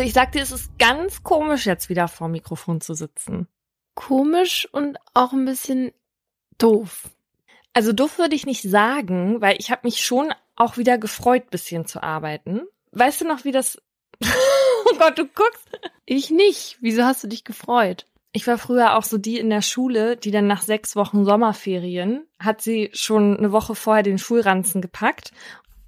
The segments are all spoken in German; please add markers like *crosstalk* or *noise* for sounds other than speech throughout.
Also ich sag dir, es ist ganz komisch, jetzt wieder vor dem Mikrofon zu sitzen. Komisch und auch ein bisschen doof. Also doof würde ich nicht sagen, weil ich habe mich schon auch wieder gefreut, bisschen zu arbeiten. Weißt du noch, wie das... *laughs* oh Gott, du guckst. Ich nicht. Wieso hast du dich gefreut? Ich war früher auch so die in der Schule, die dann nach sechs Wochen Sommerferien hat sie schon eine Woche vorher den Schulranzen gepackt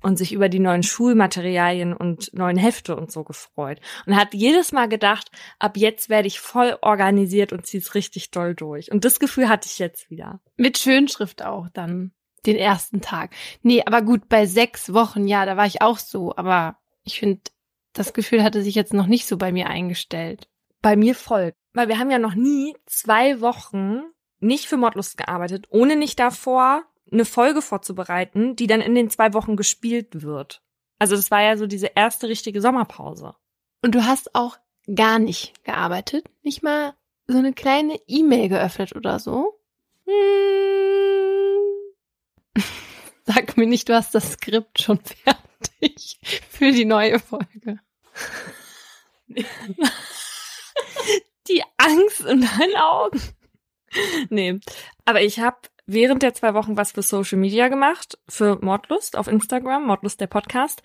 und sich über die neuen Schulmaterialien und neuen Hefte und so gefreut. Und hat jedes Mal gedacht, ab jetzt werde ich voll organisiert und zieh's richtig doll durch. Und das Gefühl hatte ich jetzt wieder. Mit Schönschrift auch dann. Den ersten Tag. Nee, aber gut, bei sechs Wochen, ja, da war ich auch so. Aber ich finde, das Gefühl hatte sich jetzt noch nicht so bei mir eingestellt. Bei mir voll. Weil wir haben ja noch nie zwei Wochen nicht für Mordlust gearbeitet, ohne nicht davor eine Folge vorzubereiten, die dann in den zwei Wochen gespielt wird. Also das war ja so diese erste richtige Sommerpause. Und du hast auch gar nicht gearbeitet? Nicht mal so eine kleine E-Mail geöffnet oder so? Hm. *laughs* Sag mir nicht, du hast das Skript schon *laughs* fertig für die neue Folge. die Angst in deinen Augen. Nee, aber ich habe während der zwei Wochen was für Social Media gemacht, für Mordlust auf Instagram, Mordlust der Podcast,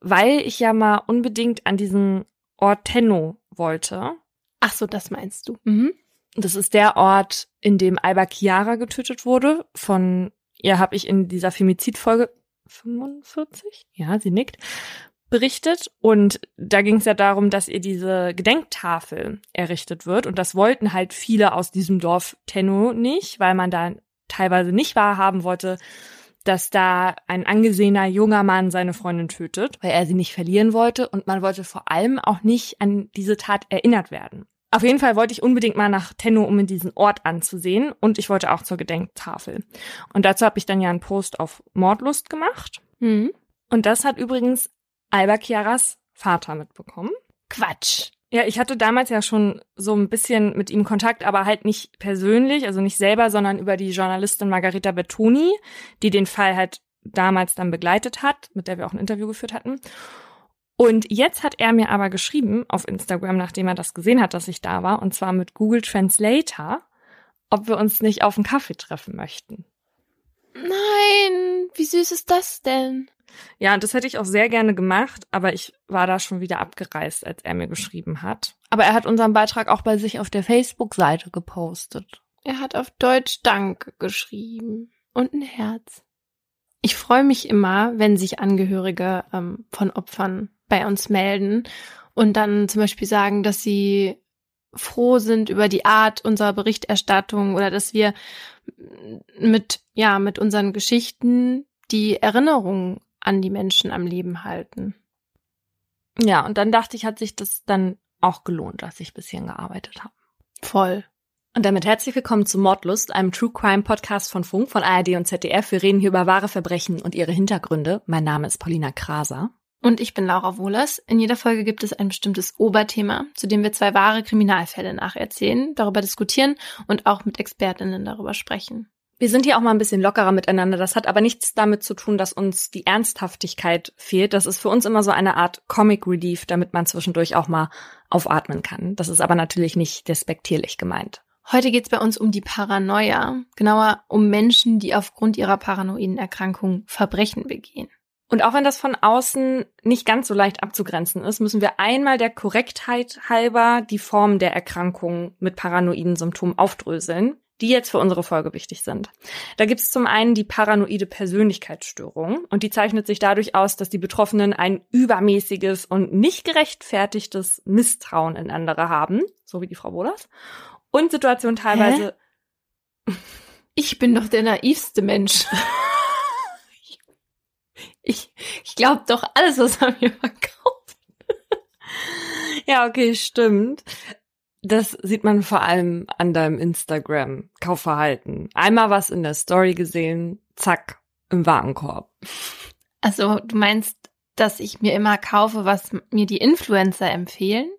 weil ich ja mal unbedingt an diesen Ort Tenno wollte. Ach so, das meinst du. Mhm. Das ist der Ort, in dem Alba Chiara getötet wurde. Von ihr habe ich in dieser Femizid-Folge 45? Ja, sie nickt berichtet und da ging es ja darum, dass ihr diese Gedenktafel errichtet wird und das wollten halt viele aus diesem Dorf Tenno nicht, weil man da teilweise nicht wahrhaben wollte, dass da ein angesehener junger Mann seine Freundin tötet, weil er sie nicht verlieren wollte und man wollte vor allem auch nicht an diese Tat erinnert werden. Auf jeden Fall wollte ich unbedingt mal nach Tenno, um in diesen Ort anzusehen und ich wollte auch zur Gedenktafel. Und dazu habe ich dann ja einen Post auf Mordlust gemacht. Mhm. Und das hat übrigens Alba Chiaras Vater mitbekommen. Quatsch. Ja, ich hatte damals ja schon so ein bisschen mit ihm Kontakt, aber halt nicht persönlich, also nicht selber, sondern über die Journalistin Margarita Bertoni, die den Fall halt damals dann begleitet hat, mit der wir auch ein Interview geführt hatten. Und jetzt hat er mir aber geschrieben auf Instagram, nachdem er das gesehen hat, dass ich da war, und zwar mit Google Translator, ob wir uns nicht auf einen Kaffee treffen möchten. Nein, wie süß ist das denn? Ja, das hätte ich auch sehr gerne gemacht, aber ich war da schon wieder abgereist, als er mir geschrieben hat. Aber er hat unseren Beitrag auch bei sich auf der Facebook-Seite gepostet. Er hat auf Deutsch Dank geschrieben und ein Herz. Ich freue mich immer, wenn sich Angehörige ähm, von Opfern bei uns melden und dann zum Beispiel sagen, dass sie froh sind über die Art unserer Berichterstattung oder dass wir mit, ja, mit unseren Geschichten die Erinnerung an die Menschen am Leben halten. Ja, und dann dachte ich, hat sich das dann auch gelohnt, dass ich ein bisschen gearbeitet habe. Voll. Und damit herzlich willkommen zu Mordlust, einem True Crime Podcast von Funk, von ARD und ZDF. Wir reden hier über wahre Verbrechen und ihre Hintergründe. Mein Name ist Paulina Kraser. Und ich bin Laura Wohlers. In jeder Folge gibt es ein bestimmtes Oberthema, zu dem wir zwei wahre Kriminalfälle nacherzählen, darüber diskutieren und auch mit Expertinnen darüber sprechen. Wir sind hier auch mal ein bisschen lockerer miteinander. Das hat aber nichts damit zu tun, dass uns die Ernsthaftigkeit fehlt. Das ist für uns immer so eine Art Comic Relief, damit man zwischendurch auch mal aufatmen kann. Das ist aber natürlich nicht despektierlich gemeint. Heute geht's bei uns um die Paranoia, genauer um Menschen, die aufgrund ihrer paranoiden Erkrankung Verbrechen begehen. Und auch wenn das von außen nicht ganz so leicht abzugrenzen ist, müssen wir einmal der Korrektheit halber die Form der Erkrankung mit paranoiden Symptomen aufdröseln die jetzt für unsere Folge wichtig sind. Da gibt es zum einen die paranoide Persönlichkeitsstörung und die zeichnet sich dadurch aus, dass die Betroffenen ein übermäßiges und nicht gerechtfertigtes Misstrauen in andere haben, so wie die Frau Wohlers, und Situationen teilweise. Hä? *laughs* Ich bin doch der naivste Mensch. *laughs* ich ich glaube doch alles, was er mir verkauft. ja, okay, stimmt. Das sieht man vor allem an deinem Instagram-Kaufverhalten. Einmal was in der Story gesehen, zack, im Warenkorb. Also du meinst, dass ich mir immer kaufe, was mir die Influencer empfehlen?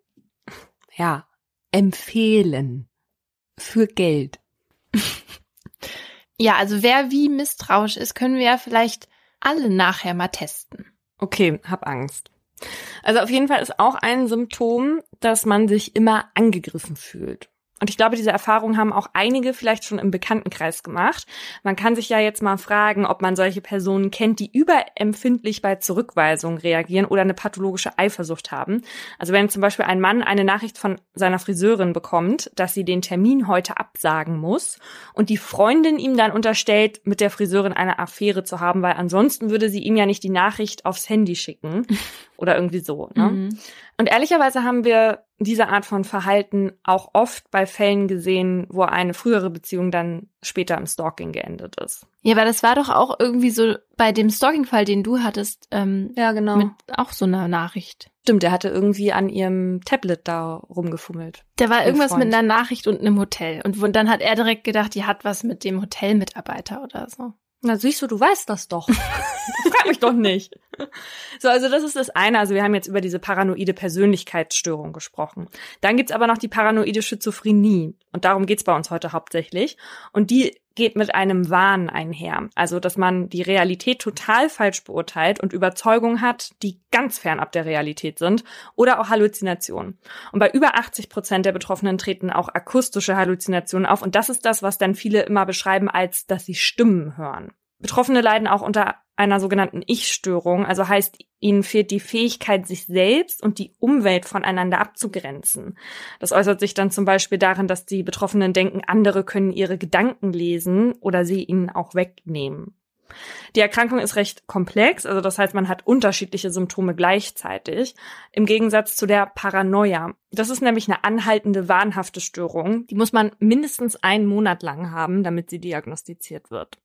Ja, empfehlen. Für Geld. *laughs* ja, also wer wie misstrauisch ist, können wir ja vielleicht alle nachher mal testen. Okay, hab Angst. Also auf jeden Fall ist auch ein Symptom, dass man sich immer angegriffen fühlt. Und ich glaube, diese Erfahrung haben auch einige vielleicht schon im Bekanntenkreis gemacht. Man kann sich ja jetzt mal fragen, ob man solche Personen kennt, die überempfindlich bei Zurückweisungen reagieren oder eine pathologische Eifersucht haben. Also wenn zum Beispiel ein Mann eine Nachricht von seiner Friseurin bekommt, dass sie den Termin heute absagen muss und die Freundin ihm dann unterstellt, mit der Friseurin eine Affäre zu haben, weil ansonsten würde sie ihm ja nicht die Nachricht aufs Handy schicken *laughs* oder irgendwie so. Ne? Mhm. Und ehrlicherweise haben wir diese Art von Verhalten auch oft bei Fällen gesehen, wo eine frühere Beziehung dann später im Stalking geendet ist. Ja, weil das war doch auch irgendwie so bei dem Stalking-Fall, den du hattest, ähm, ja genau, mit auch so einer Nachricht. Stimmt, der hatte irgendwie an ihrem Tablet da rumgefummelt. Der war irgendwas Freund. mit einer Nachricht und einem Hotel. Und dann hat er direkt gedacht, die hat was mit dem Hotelmitarbeiter oder so. Na siehst du, du weißt das doch. *laughs* Frag mich doch nicht. So, also das ist das eine. Also wir haben jetzt über diese paranoide Persönlichkeitsstörung gesprochen. Dann gibt's aber noch die paranoide Schizophrenie. Und darum geht's bei uns heute hauptsächlich. Und die geht mit einem Wahn einher. Also, dass man die Realität total falsch beurteilt und Überzeugungen hat, die ganz fernab der Realität sind oder auch Halluzinationen. Und bei über 80 Prozent der Betroffenen treten auch akustische Halluzinationen auf. Und das ist das, was dann viele immer beschreiben als, dass sie Stimmen hören. Betroffene leiden auch unter einer sogenannten Ich-Störung, also heißt, ihnen fehlt die Fähigkeit, sich selbst und die Umwelt voneinander abzugrenzen. Das äußert sich dann zum Beispiel darin, dass die Betroffenen denken, andere können ihre Gedanken lesen oder sie ihnen auch wegnehmen. Die Erkrankung ist recht komplex, also das heißt, man hat unterschiedliche Symptome gleichzeitig, im Gegensatz zu der Paranoia. Das ist nämlich eine anhaltende, wahnhafte Störung. Die muss man mindestens einen Monat lang haben, damit sie diagnostiziert wird.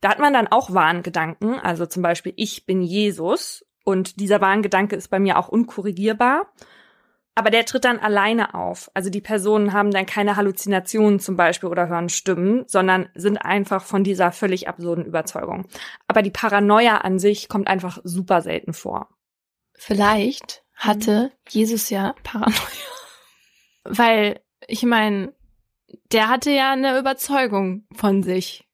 Da hat man dann auch Wahngedanken, also zum Beispiel, ich bin Jesus. Und dieser Wahngedanke ist bei mir auch unkorrigierbar. Aber der tritt dann alleine auf. Also die Personen haben dann keine Halluzinationen zum Beispiel oder hören Stimmen, sondern sind einfach von dieser völlig absurden Überzeugung. Aber die Paranoia an sich kommt einfach super selten vor. Vielleicht hatte mhm. Jesus ja Paranoia. Weil, ich meine, der hatte ja eine Überzeugung von sich.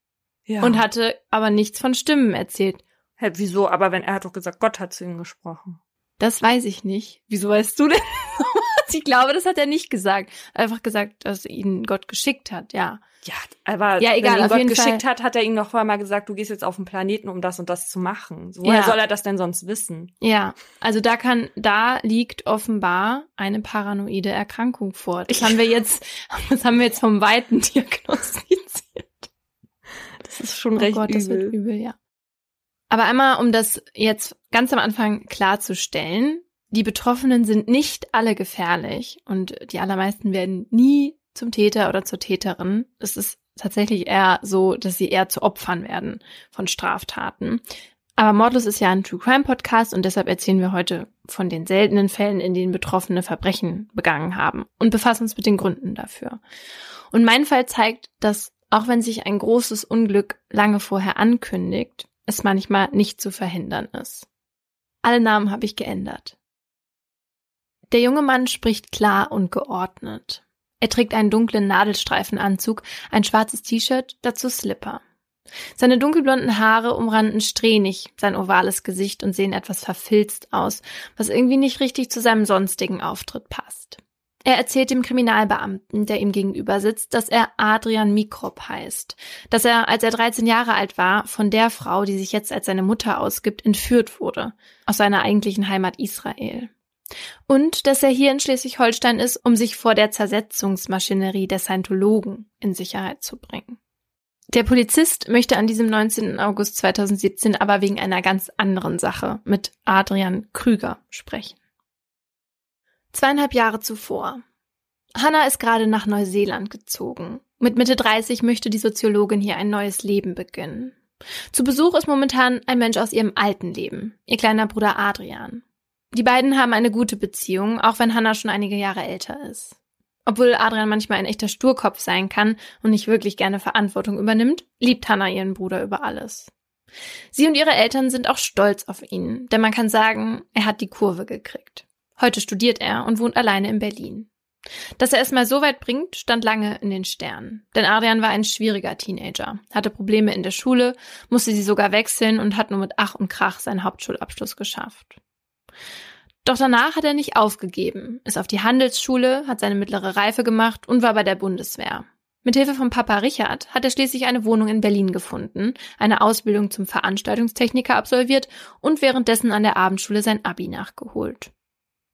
Ja. Und hatte aber nichts von Stimmen erzählt. Hä, wieso? Aber wenn er hat doch gesagt, Gott hat zu ihm gesprochen. Das weiß ich nicht. Wieso weißt du denn? Ich glaube, das hat er nicht gesagt. Einfach gesagt, dass ihn Gott geschickt hat, ja. Ja, aber ja, egal, wenn ihn Gott geschickt Fall. hat, hat er ihm noch vorher mal gesagt, du gehst jetzt auf den Planeten, um das und das zu machen. So, woher ja. soll er das denn sonst wissen? Ja, also da kann, da liegt offenbar eine paranoide Erkrankung vor. Das haben wir jetzt, *laughs* das haben wir jetzt vom Weiten *laughs* diagnostiziert. Das ist schon oh recht Gott, übel. Das wird übel, ja. Aber einmal, um das jetzt ganz am Anfang klarzustellen, die Betroffenen sind nicht alle gefährlich und die allermeisten werden nie zum Täter oder zur Täterin. Es ist tatsächlich eher so, dass sie eher zu Opfern werden von Straftaten. Aber Mordlos ist ja ein True Crime Podcast und deshalb erzählen wir heute von den seltenen Fällen, in denen Betroffene Verbrechen begangen haben und befassen uns mit den Gründen dafür. Und mein Fall zeigt, dass auch wenn sich ein großes Unglück lange vorher ankündigt, es manchmal nicht zu verhindern ist. Alle Namen habe ich geändert. Der junge Mann spricht klar und geordnet. Er trägt einen dunklen Nadelstreifenanzug, ein schwarzes T-Shirt, dazu Slipper. Seine dunkelblonden Haare umranden strähnig sein ovales Gesicht und sehen etwas verfilzt aus, was irgendwie nicht richtig zu seinem sonstigen Auftritt passt. Er erzählt dem Kriminalbeamten, der ihm gegenüber sitzt, dass er Adrian Mikrop heißt, dass er, als er 13 Jahre alt war, von der Frau, die sich jetzt als seine Mutter ausgibt, entführt wurde, aus seiner eigentlichen Heimat Israel. Und dass er hier in Schleswig-Holstein ist, um sich vor der Zersetzungsmaschinerie der Scientologen in Sicherheit zu bringen. Der Polizist möchte an diesem 19. August 2017 aber wegen einer ganz anderen Sache mit Adrian Krüger sprechen. Zweieinhalb Jahre zuvor. Hannah ist gerade nach Neuseeland gezogen. Mit Mitte 30 möchte die Soziologin hier ein neues Leben beginnen. Zu Besuch ist momentan ein Mensch aus ihrem alten Leben, ihr kleiner Bruder Adrian. Die beiden haben eine gute Beziehung, auch wenn Hannah schon einige Jahre älter ist. Obwohl Adrian manchmal ein echter Sturkopf sein kann und nicht wirklich gerne Verantwortung übernimmt, liebt Hannah ihren Bruder über alles. Sie und ihre Eltern sind auch stolz auf ihn, denn man kann sagen, er hat die Kurve gekriegt. Heute studiert er und wohnt alleine in Berlin. Dass er es mal so weit bringt, stand lange in den Sternen. Denn Adrian war ein schwieriger Teenager, hatte Probleme in der Schule, musste sie sogar wechseln und hat nur mit Ach und Krach seinen Hauptschulabschluss geschafft. Doch danach hat er nicht aufgegeben, ist auf die Handelsschule, hat seine mittlere Reife gemacht und war bei der Bundeswehr. Mithilfe von Papa Richard hat er schließlich eine Wohnung in Berlin gefunden, eine Ausbildung zum Veranstaltungstechniker absolviert und währenddessen an der Abendschule sein Abi nachgeholt.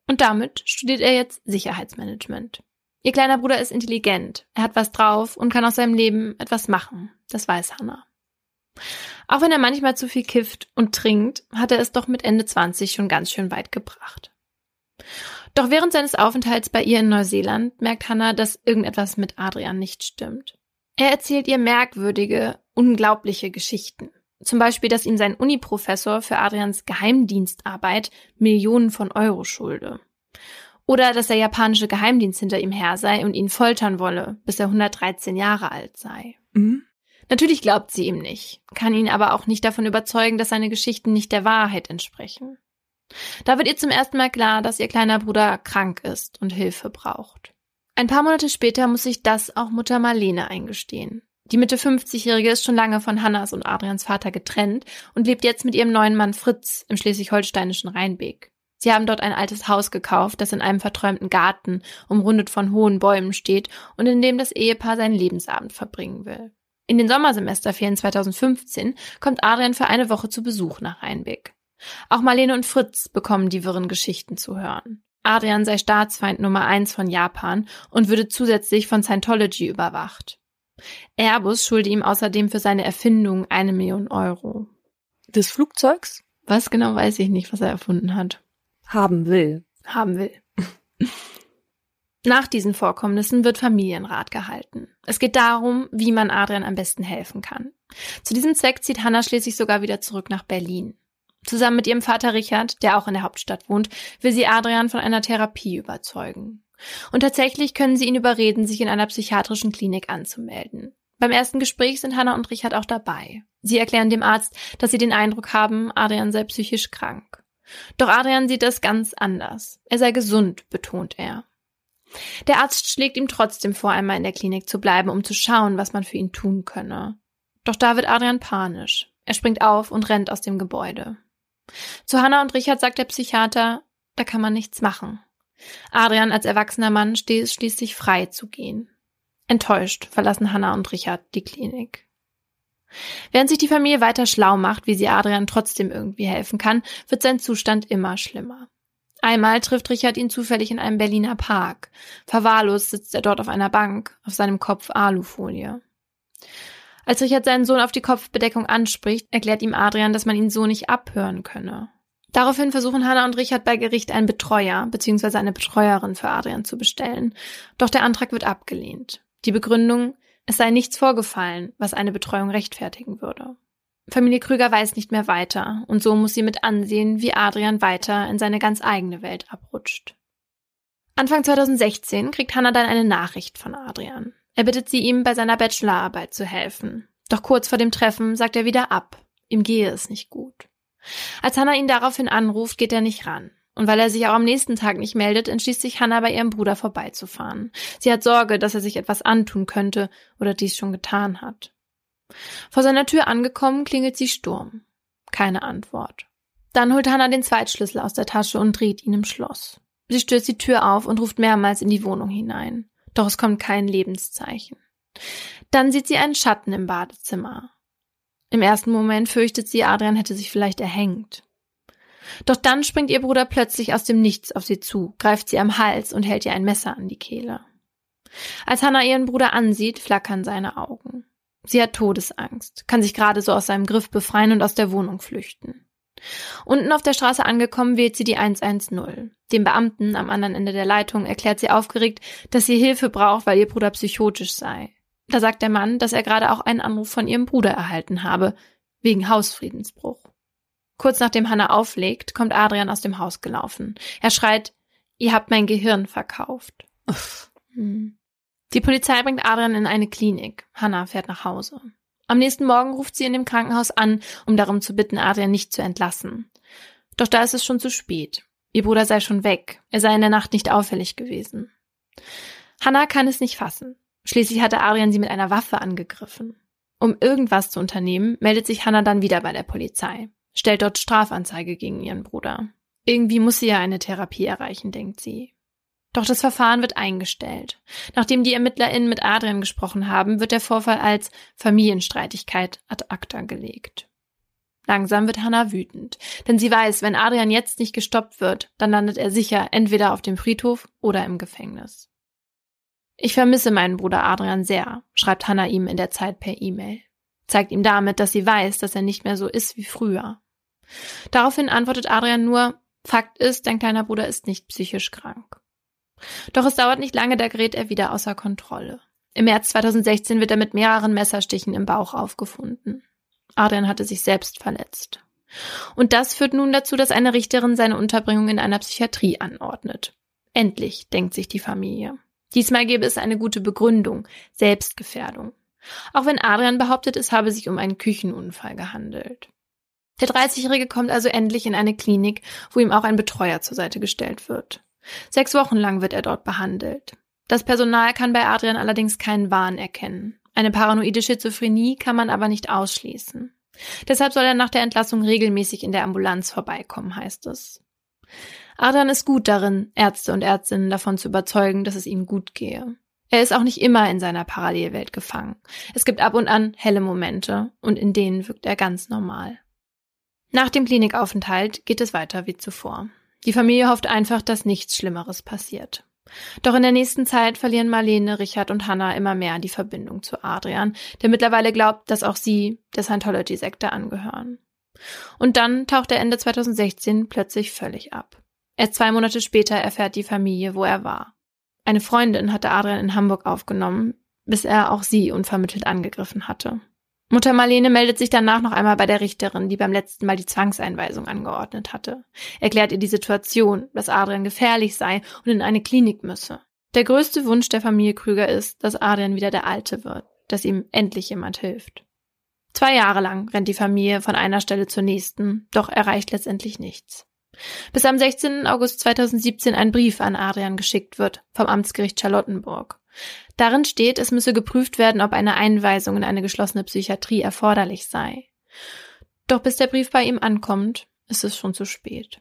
Und damit studiert er jetzt Sicherheitsmanagement. Ihr kleiner Bruder ist intelligent, er hat was drauf und kann aus seinem Leben etwas machen. Das weiß Hannah. Auch wenn er manchmal zu viel kifft und trinkt, hat er es doch mit Ende 20 schon ganz schön weit gebracht. Doch während seines Aufenthalts bei ihr in Neuseeland merkt Hannah, dass irgendetwas mit Adrian nicht stimmt. Er erzählt ihr merkwürdige, unglaubliche Geschichten. Zum Beispiel, dass ihm sein Uniprofessor für Adrians Geheimdienstarbeit Millionen von Euro schulde. Oder dass der japanische Geheimdienst hinter ihm her sei und ihn foltern wolle, bis er 113 Jahre alt sei. Mhm. Natürlich glaubt sie ihm nicht, kann ihn aber auch nicht davon überzeugen, dass seine Geschichten nicht der Wahrheit entsprechen. Da wird ihr zum ersten Mal klar, dass ihr kleiner Bruder krank ist und Hilfe braucht. Ein paar Monate später muss sich das auch Mutter Marlene eingestehen. Die Mitte 50-Jährige ist schon lange von Hannas und Adrians Vater getrennt und lebt jetzt mit ihrem neuen Mann Fritz im schleswig-holsteinischen Rheinbeek. Sie haben dort ein altes Haus gekauft, das in einem verträumten Garten, umrundet von hohen Bäumen steht und in dem das Ehepaar seinen Lebensabend verbringen will. In den Sommersemesterferien 2015 kommt Adrian für eine Woche zu Besuch nach Rheinbeck. Auch Marlene und Fritz bekommen die wirren Geschichten zu hören. Adrian sei Staatsfeind Nummer eins von Japan und würde zusätzlich von Scientology überwacht. Airbus schulde ihm außerdem für seine Erfindung eine Million Euro. Des Flugzeugs? Was genau weiß ich nicht, was er erfunden hat. Haben will. Haben will. *laughs* Nach diesen Vorkommnissen wird Familienrat gehalten. Es geht darum, wie man Adrian am besten helfen kann. Zu diesem Zweck zieht Hannah schließlich sogar wieder zurück nach Berlin. Zusammen mit ihrem Vater Richard, der auch in der Hauptstadt wohnt, will sie Adrian von einer Therapie überzeugen. Und tatsächlich können sie ihn überreden, sich in einer psychiatrischen Klinik anzumelden. Beim ersten Gespräch sind Hannah und Richard auch dabei. Sie erklären dem Arzt, dass sie den Eindruck haben, Adrian sei psychisch krank. Doch Adrian sieht das ganz anders. Er sei gesund, betont er. Der Arzt schlägt ihm trotzdem vor, einmal in der Klinik zu bleiben, um zu schauen, was man für ihn tun könne. Doch da wird Adrian panisch. Er springt auf und rennt aus dem Gebäude. Zu Hannah und Richard sagt der Psychiater, da kann man nichts machen. Adrian als erwachsener Mann steht schließlich frei zu gehen. Enttäuscht verlassen Hannah und Richard die Klinik. Während sich die Familie weiter schlau macht, wie sie Adrian trotzdem irgendwie helfen kann, wird sein Zustand immer schlimmer. Einmal trifft Richard ihn zufällig in einem Berliner Park. Verwahrlost sitzt er dort auf einer Bank, auf seinem Kopf Alufolie. Als Richard seinen Sohn auf die Kopfbedeckung anspricht, erklärt ihm Adrian, dass man ihn so nicht abhören könne. Daraufhin versuchen Hannah und Richard bei Gericht einen Betreuer bzw. eine Betreuerin für Adrian zu bestellen. Doch der Antrag wird abgelehnt. Die Begründung, es sei nichts vorgefallen, was eine Betreuung rechtfertigen würde. Familie Krüger weiß nicht mehr weiter und so muss sie mit ansehen, wie Adrian weiter in seine ganz eigene Welt abrutscht. Anfang 2016 kriegt Hannah dann eine Nachricht von Adrian. Er bittet sie, ihm bei seiner Bachelorarbeit zu helfen. Doch kurz vor dem Treffen sagt er wieder ab. Ihm gehe es nicht gut. Als Hannah ihn daraufhin anruft, geht er nicht ran. Und weil er sich auch am nächsten Tag nicht meldet, entschließt sich Hannah bei ihrem Bruder vorbeizufahren. Sie hat Sorge, dass er sich etwas antun könnte oder dies schon getan hat. Vor seiner Tür angekommen, klingelt sie Sturm. Keine Antwort. Dann holt Hannah den Zweitschlüssel aus der Tasche und dreht ihn im Schloss. Sie stößt die Tür auf und ruft mehrmals in die Wohnung hinein. Doch es kommt kein Lebenszeichen. Dann sieht sie einen Schatten im Badezimmer. Im ersten Moment fürchtet sie, Adrian hätte sich vielleicht erhängt. Doch dann springt ihr Bruder plötzlich aus dem Nichts auf sie zu, greift sie am Hals und hält ihr ein Messer an die Kehle. Als Hannah ihren Bruder ansieht, flackern seine Augen. Sie hat Todesangst, kann sich gerade so aus seinem Griff befreien und aus der Wohnung flüchten. Unten auf der Straße angekommen, wählt sie die 110. Dem Beamten am anderen Ende der Leitung erklärt sie aufgeregt, dass sie Hilfe braucht, weil ihr Bruder psychotisch sei. Da sagt der Mann, dass er gerade auch einen Anruf von ihrem Bruder erhalten habe, wegen Hausfriedensbruch. Kurz nachdem Hannah auflegt, kommt Adrian aus dem Haus gelaufen. Er schreit, ihr habt mein Gehirn verkauft. Hm. Die Polizei bringt Adrian in eine Klinik. Hannah fährt nach Hause. Am nächsten Morgen ruft sie in dem Krankenhaus an, um darum zu bitten, Adrian nicht zu entlassen. Doch da ist es schon zu spät. Ihr Bruder sei schon weg. Er sei in der Nacht nicht auffällig gewesen. Hannah kann es nicht fassen. Schließlich hatte Adrian sie mit einer Waffe angegriffen. Um irgendwas zu unternehmen, meldet sich Hannah dann wieder bei der Polizei, stellt dort Strafanzeige gegen ihren Bruder. Irgendwie muss sie ja eine Therapie erreichen, denkt sie. Doch das Verfahren wird eingestellt. Nachdem die ErmittlerInnen mit Adrian gesprochen haben, wird der Vorfall als Familienstreitigkeit ad acta gelegt. Langsam wird Hannah wütend, denn sie weiß, wenn Adrian jetzt nicht gestoppt wird, dann landet er sicher entweder auf dem Friedhof oder im Gefängnis. Ich vermisse meinen Bruder Adrian sehr, schreibt Hannah ihm in der Zeit per E-Mail. Zeigt ihm damit, dass sie weiß, dass er nicht mehr so ist wie früher. Daraufhin antwortet Adrian nur, Fakt ist, dein kleiner Bruder ist nicht psychisch krank. Doch es dauert nicht lange, da gerät er wieder außer Kontrolle. Im März 2016 wird er mit mehreren Messerstichen im Bauch aufgefunden. Adrian hatte sich selbst verletzt. Und das führt nun dazu, dass eine Richterin seine Unterbringung in einer Psychiatrie anordnet. Endlich, denkt sich die Familie. Diesmal gäbe es eine gute Begründung, Selbstgefährdung. Auch wenn Adrian behauptet, es habe sich um einen Küchenunfall gehandelt. Der 30-Jährige kommt also endlich in eine Klinik, wo ihm auch ein Betreuer zur Seite gestellt wird. Sechs Wochen lang wird er dort behandelt. Das Personal kann bei Adrian allerdings keinen Wahn erkennen. Eine paranoide Schizophrenie kann man aber nicht ausschließen. Deshalb soll er nach der Entlassung regelmäßig in der Ambulanz vorbeikommen, heißt es. Adrian ist gut darin, Ärzte und Ärztinnen davon zu überzeugen, dass es ihm gut gehe. Er ist auch nicht immer in seiner Parallelwelt gefangen. Es gibt ab und an helle Momente und in denen wirkt er ganz normal. Nach dem Klinikaufenthalt geht es weiter wie zuvor. Die Familie hofft einfach, dass nichts Schlimmeres passiert. Doch in der nächsten Zeit verlieren Marlene, Richard und Hannah immer mehr die Verbindung zu Adrian, der mittlerweile glaubt, dass auch sie der Scientology-Sekte angehören. Und dann taucht er Ende 2016 plötzlich völlig ab. Erst zwei Monate später erfährt die Familie, wo er war. Eine Freundin hatte Adrian in Hamburg aufgenommen, bis er auch sie unvermittelt angegriffen hatte. Mutter Marlene meldet sich danach noch einmal bei der Richterin, die beim letzten Mal die Zwangseinweisung angeordnet hatte. Erklärt ihr die Situation, dass Adrian gefährlich sei und in eine Klinik müsse. Der größte Wunsch der Familie Krüger ist, dass Adrian wieder der Alte wird, dass ihm endlich jemand hilft. Zwei Jahre lang rennt die Familie von einer Stelle zur nächsten, doch erreicht letztendlich nichts. Bis am 16. August 2017 ein Brief an Adrian geschickt wird vom Amtsgericht Charlottenburg. Darin steht, es müsse geprüft werden, ob eine Einweisung in eine geschlossene Psychiatrie erforderlich sei. Doch bis der Brief bei ihm ankommt, ist es schon zu spät.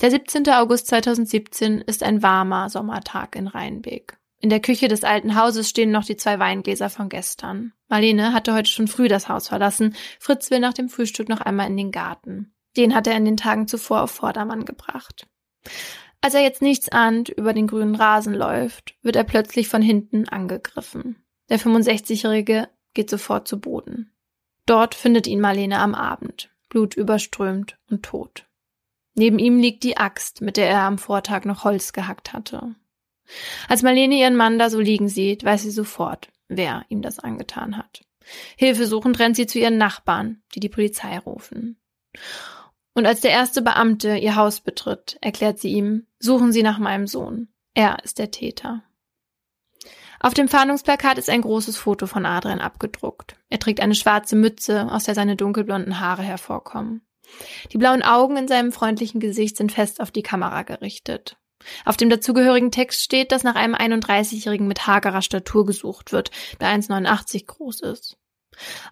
Der 17. August 2017 ist ein warmer Sommertag in Rheinbeek. In der Küche des alten Hauses stehen noch die zwei Weingläser von gestern. Marlene hatte heute schon früh das Haus verlassen. Fritz will nach dem Frühstück noch einmal in den Garten. Den hat er in den Tagen zuvor auf Vordermann gebracht. Als er jetzt nichts ahnt über den grünen Rasen läuft, wird er plötzlich von hinten angegriffen. Der 65-Jährige geht sofort zu Boden. Dort findet ihn Marlene am Abend, blutüberströmt und tot. Neben ihm liegt die Axt, mit der er am Vortag noch Holz gehackt hatte. Als Marlene ihren Mann da so liegen sieht, weiß sie sofort, wer ihm das angetan hat. Hilfesuchend rennt sie zu ihren Nachbarn, die die Polizei rufen. Und als der erste Beamte ihr Haus betritt, erklärt sie ihm, suchen Sie nach meinem Sohn. Er ist der Täter. Auf dem Fahndungsplakat ist ein großes Foto von Adrian abgedruckt. Er trägt eine schwarze Mütze, aus der seine dunkelblonden Haare hervorkommen. Die blauen Augen in seinem freundlichen Gesicht sind fest auf die Kamera gerichtet. Auf dem dazugehörigen Text steht, dass nach einem 31-Jährigen mit hagerer Statur gesucht wird, der 1,89 groß ist.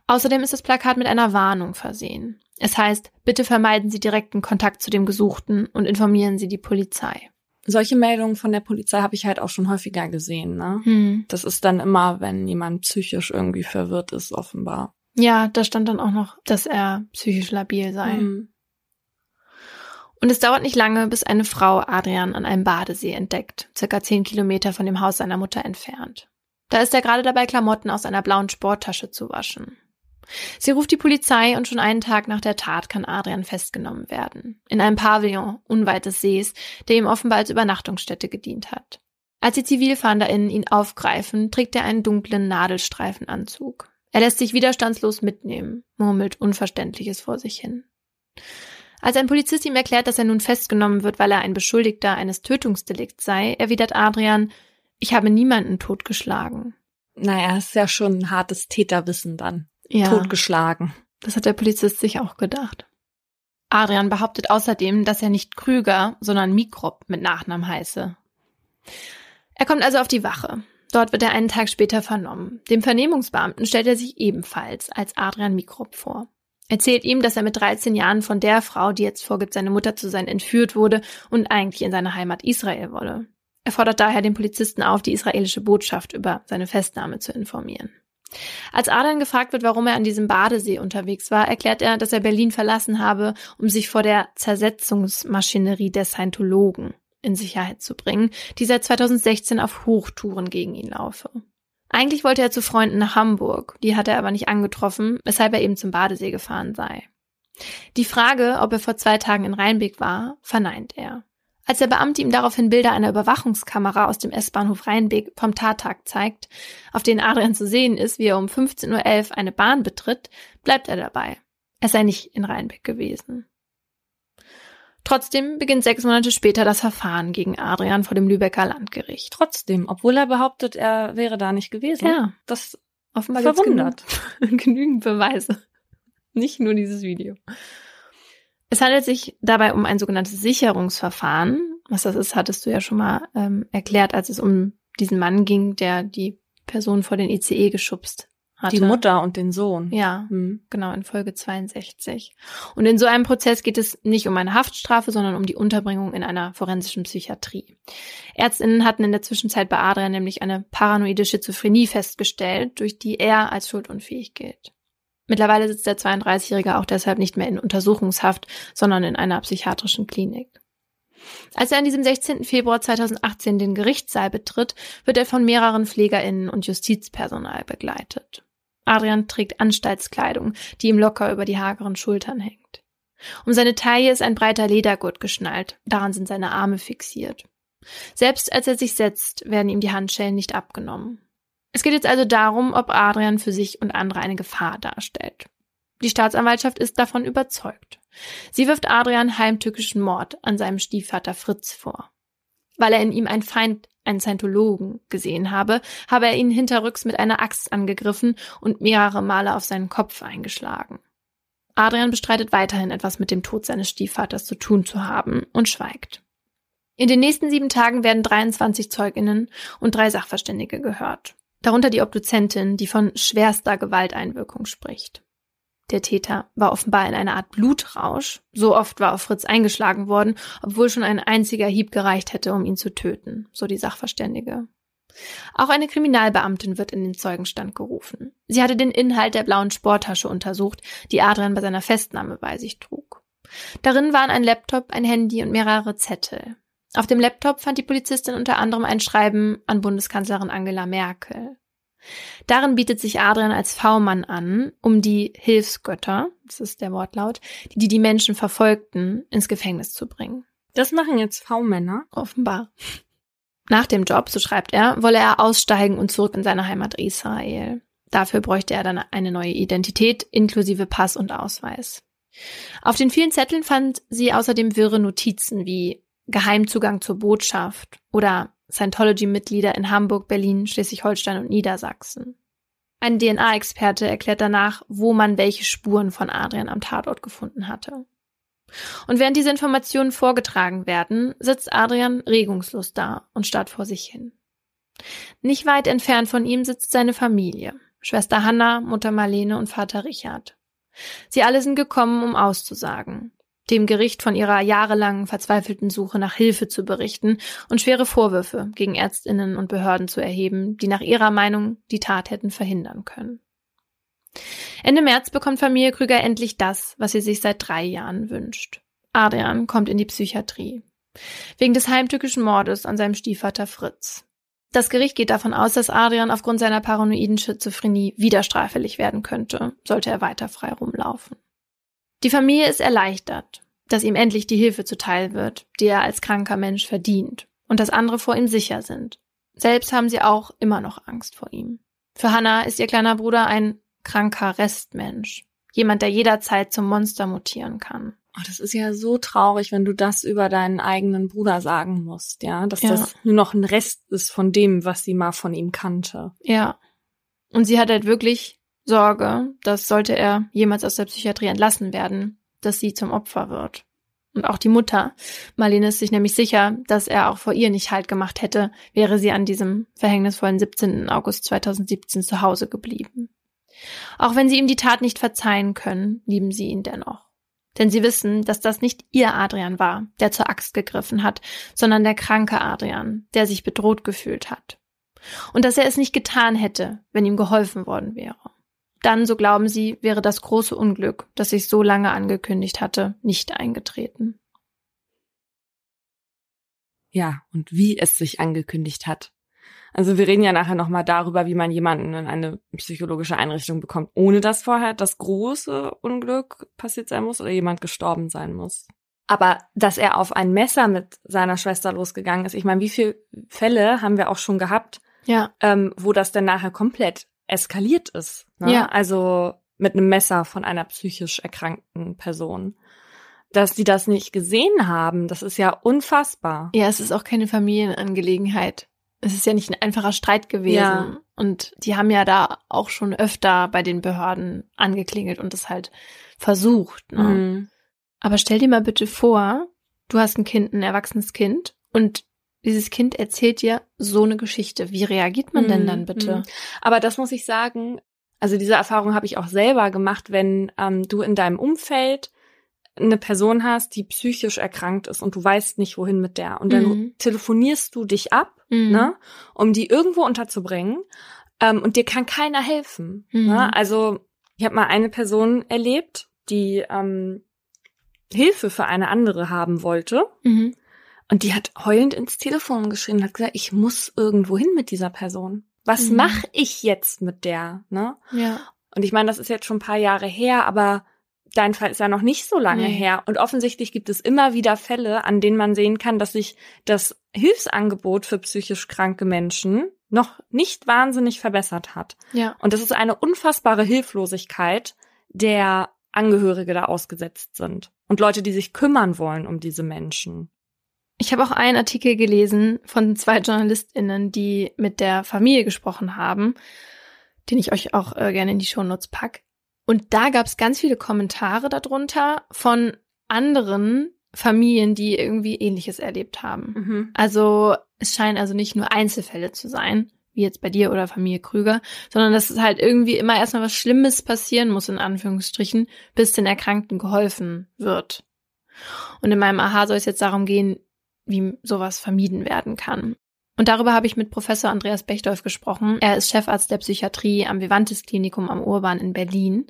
Außerdem ist das Plakat mit einer Warnung versehen. Es heißt, bitte vermeiden Sie direkten Kontakt zu dem Gesuchten und informieren Sie die Polizei. Solche Meldungen von der Polizei habe ich halt auch schon häufiger gesehen, ne? Hm. Das ist dann immer, wenn jemand psychisch irgendwie verwirrt ist, offenbar. Ja, da stand dann auch noch, dass er psychisch labil sei. Hm. Und es dauert nicht lange, bis eine Frau Adrian an einem Badesee entdeckt, circa zehn Kilometer von dem Haus seiner Mutter entfernt. Da ist er gerade dabei, Klamotten aus einer blauen Sporttasche zu waschen. Sie ruft die Polizei und schon einen Tag nach der Tat kann Adrian festgenommen werden. In einem Pavillon unweit des Sees, der ihm offenbar als Übernachtungsstätte gedient hat. Als die ZivilfahnderInnen ihn aufgreifen, trägt er einen dunklen Nadelstreifenanzug. Er lässt sich widerstandslos mitnehmen, murmelt Unverständliches vor sich hin. Als ein Polizist ihm erklärt, dass er nun festgenommen wird, weil er ein Beschuldigter eines Tötungsdelikts sei, erwidert Adrian, ich habe niemanden totgeschlagen. Naja, ist ja schon ein hartes Täterwissen dann. Ja. Totgeschlagen. Das hat der Polizist sich auch gedacht. Adrian behauptet außerdem, dass er nicht Krüger, sondern Mikrob mit Nachnamen heiße. Er kommt also auf die Wache. Dort wird er einen Tag später vernommen. Dem Vernehmungsbeamten stellt er sich ebenfalls als Adrian Mikrob vor. Erzählt ihm, dass er mit 13 Jahren von der Frau, die jetzt vorgibt, seine Mutter zu sein, entführt wurde und eigentlich in seine Heimat Israel wolle. Er fordert daher den Polizisten auf, die israelische Botschaft über seine Festnahme zu informieren. Als Adrian gefragt wird, warum er an diesem Badesee unterwegs war, erklärt er, dass er Berlin verlassen habe, um sich vor der Zersetzungsmaschinerie der Scientologen in Sicherheit zu bringen, die seit 2016 auf Hochtouren gegen ihn laufe. Eigentlich wollte er zu Freunden nach Hamburg, die hat er aber nicht angetroffen, weshalb er eben zum Badesee gefahren sei. Die Frage, ob er vor zwei Tagen in Rheinbeck war, verneint er. Als der Beamte ihm daraufhin Bilder einer Überwachungskamera aus dem S-Bahnhof Rheinbeck vom Tattag zeigt, auf denen Adrian zu sehen ist, wie er um 15.11 Uhr eine Bahn betritt, bleibt er dabei. Er sei nicht in Rheinbeck gewesen. Trotzdem beginnt sechs Monate später das Verfahren gegen Adrian vor dem Lübecker Landgericht. Trotzdem, obwohl er behauptet, er wäre da nicht gewesen. Ja. Das offenbar verwundert. Genügend, *laughs* genügend Beweise. Nicht nur dieses Video. Es handelt sich dabei um ein sogenanntes Sicherungsverfahren. Was das ist, hattest du ja schon mal ähm, erklärt, als es um diesen Mann ging, der die Person vor den ICE geschubst hatte. Die Mutter und den Sohn. Ja, mhm. genau, in Folge 62. Und in so einem Prozess geht es nicht um eine Haftstrafe, sondern um die Unterbringung in einer forensischen Psychiatrie. Ärztinnen hatten in der Zwischenzeit bei Adrian nämlich eine paranoide Schizophrenie festgestellt, durch die er als schuldunfähig gilt. Mittlerweile sitzt der 32-Jährige auch deshalb nicht mehr in Untersuchungshaft, sondern in einer psychiatrischen Klinik. Als er an diesem 16. Februar 2018 den Gerichtssaal betritt, wird er von mehreren Pflegerinnen und Justizpersonal begleitet. Adrian trägt Anstaltskleidung, die ihm locker über die hageren Schultern hängt. Um seine Taille ist ein breiter Ledergurt geschnallt, daran sind seine Arme fixiert. Selbst als er sich setzt, werden ihm die Handschellen nicht abgenommen. Es geht jetzt also darum, ob Adrian für sich und andere eine Gefahr darstellt. Die Staatsanwaltschaft ist davon überzeugt. Sie wirft Adrian heimtückischen Mord an seinem Stiefvater Fritz vor. Weil er in ihm einen Feind, einen Scientologen, gesehen habe, habe er ihn hinterrücks mit einer Axt angegriffen und mehrere Male auf seinen Kopf eingeschlagen. Adrian bestreitet weiterhin etwas mit dem Tod seines Stiefvaters zu tun zu haben und schweigt. In den nächsten sieben Tagen werden 23 Zeuginnen und drei Sachverständige gehört darunter die Obduzentin, die von schwerster Gewalteinwirkung spricht. Der Täter war offenbar in einer Art Blutrausch. So oft war auf Fritz eingeschlagen worden, obwohl schon ein einziger Hieb gereicht hätte, um ihn zu töten, so die Sachverständige. Auch eine Kriminalbeamtin wird in den Zeugenstand gerufen. Sie hatte den Inhalt der blauen Sporttasche untersucht, die Adrian bei seiner Festnahme bei sich trug. Darin waren ein Laptop, ein Handy und mehrere Zettel. Auf dem Laptop fand die Polizistin unter anderem ein Schreiben an Bundeskanzlerin Angela Merkel. Darin bietet sich Adrian als V-Mann an, um die Hilfsgötter, das ist der Wortlaut, die die Menschen verfolgten, ins Gefängnis zu bringen. Das machen jetzt V-Männer? Offenbar. Nach dem Job, so schreibt er, wolle er aussteigen und zurück in seine Heimat Israel. Dafür bräuchte er dann eine neue Identität inklusive Pass und Ausweis. Auf den vielen Zetteln fand sie außerdem wirre Notizen wie Geheimzugang zur Botschaft oder Scientology-Mitglieder in Hamburg, Berlin, Schleswig-Holstein und Niedersachsen. Ein DNA-Experte erklärt danach, wo man welche Spuren von Adrian am Tatort gefunden hatte. Und während diese Informationen vorgetragen werden, sitzt Adrian regungslos da und starrt vor sich hin. Nicht weit entfernt von ihm sitzt seine Familie, Schwester Hanna, Mutter Marlene und Vater Richard. Sie alle sind gekommen, um auszusagen dem Gericht von ihrer jahrelangen verzweifelten Suche nach Hilfe zu berichten und schwere Vorwürfe gegen Ärztinnen und Behörden zu erheben, die nach ihrer Meinung die Tat hätten verhindern können. Ende März bekommt Familie Krüger endlich das, was sie sich seit drei Jahren wünscht. Adrian kommt in die Psychiatrie. Wegen des heimtückischen Mordes an seinem Stiefvater Fritz. Das Gericht geht davon aus, dass Adrian aufgrund seiner paranoiden Schizophrenie wieder straffällig werden könnte, sollte er weiter frei rumlaufen. Die Familie ist erleichtert, dass ihm endlich die Hilfe zuteil wird, die er als kranker Mensch verdient, und dass andere vor ihm sicher sind. Selbst haben sie auch immer noch Angst vor ihm. Für Hannah ist ihr kleiner Bruder ein kranker Restmensch. Jemand, der jederzeit zum Monster mutieren kann. Oh, das ist ja so traurig, wenn du das über deinen eigenen Bruder sagen musst, ja, dass ja. das nur noch ein Rest ist von dem, was sie mal von ihm kannte. Ja. Und sie hat halt wirklich Sorge, dass sollte er jemals aus der Psychiatrie entlassen werden, dass sie zum Opfer wird. Und auch die Mutter. Marlene ist sich nämlich sicher, dass er auch vor ihr nicht Halt gemacht hätte, wäre sie an diesem verhängnisvollen 17. August 2017 zu Hause geblieben. Auch wenn sie ihm die Tat nicht verzeihen können, lieben sie ihn dennoch. Denn sie wissen, dass das nicht ihr Adrian war, der zur Axt gegriffen hat, sondern der kranke Adrian, der sich bedroht gefühlt hat. Und dass er es nicht getan hätte, wenn ihm geholfen worden wäre. Dann, so glauben sie, wäre das große Unglück, das sich so lange angekündigt hatte, nicht eingetreten. Ja, und wie es sich angekündigt hat. Also wir reden ja nachher nochmal darüber, wie man jemanden in eine psychologische Einrichtung bekommt, ohne dass vorher das große Unglück passiert sein muss oder jemand gestorben sein muss. Aber dass er auf ein Messer mit seiner Schwester losgegangen ist, ich meine, wie viele Fälle haben wir auch schon gehabt, ja. ähm, wo das dann nachher komplett eskaliert ist. Ne? Ja. Also mit einem Messer von einer psychisch erkrankten Person. Dass die das nicht gesehen haben, das ist ja unfassbar. Ja, es ist auch keine Familienangelegenheit. Es ist ja nicht ein einfacher Streit gewesen. Ja. Und die haben ja da auch schon öfter bei den Behörden angeklingelt und es halt versucht. Ne? Mhm. Aber stell dir mal bitte vor, du hast ein Kind, ein erwachsenes Kind und dieses Kind erzählt dir so eine Geschichte. Wie reagiert man denn Mhm, dann bitte? mhm. Aber das muss ich sagen, also diese Erfahrung habe ich auch selber gemacht, wenn ähm, du in deinem Umfeld eine Person hast, die psychisch erkrankt ist und du weißt nicht, wohin mit der. Und dann Mhm. telefonierst du dich ab, Mhm. ne, um die irgendwo unterzubringen. Ähm, und dir kann keiner helfen. Mhm. Ne? Also ich habe mal eine Person erlebt, die ähm, Hilfe für eine andere haben wollte. Mhm. Und die hat heulend ins Telefon geschrien und hat gesagt, ich muss irgendwo hin mit dieser Person. Was Mhm. mache ich jetzt mit der? Ne? Ja. Und ich meine, das ist jetzt schon ein paar Jahre her, aber dein Fall ist ja noch nicht so lange Nee. her. Und offensichtlich gibt es immer wieder Fälle, an denen man sehen kann, dass sich das Hilfsangebot für psychisch kranke Menschen noch nicht wahnsinnig verbessert hat. Ja. Und das ist eine unfassbare Hilflosigkeit, der Angehörige da ausgesetzt sind. Und Leute, die sich kümmern wollen um diese Menschen. Ich habe auch einen Artikel gelesen von zwei JournalistInnen, die mit der Familie gesprochen haben, den ich euch auch äh, gerne in die Shownotes pack. Und da gab es ganz viele Kommentare darunter von anderen Familien, die irgendwie Ähnliches erlebt haben. Also es scheinen also nicht nur Einzelfälle zu sein, wie jetzt bei dir oder Familie Krüger, sondern dass es halt irgendwie immer erstmal was Schlimmes passieren muss, in Anführungsstrichen, bis den Erkrankten geholfen wird. Und in meinem Aha soll es jetzt darum gehen, wie sowas vermieden werden kann. Und darüber habe ich mit Professor Andreas Bechdolf gesprochen. Er ist Chefarzt der Psychiatrie am Vivantes Klinikum am Urban in Berlin.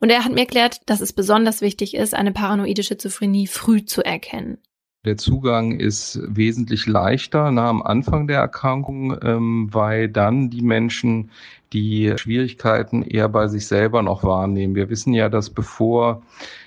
Und er hat mir erklärt, dass es besonders wichtig ist, eine paranoide Schizophrenie früh zu erkennen. Der Zugang ist wesentlich leichter nah am Anfang der Erkrankung, ähm, weil dann die Menschen die Schwierigkeiten eher bei sich selber noch wahrnehmen. Wir wissen ja, dass bevor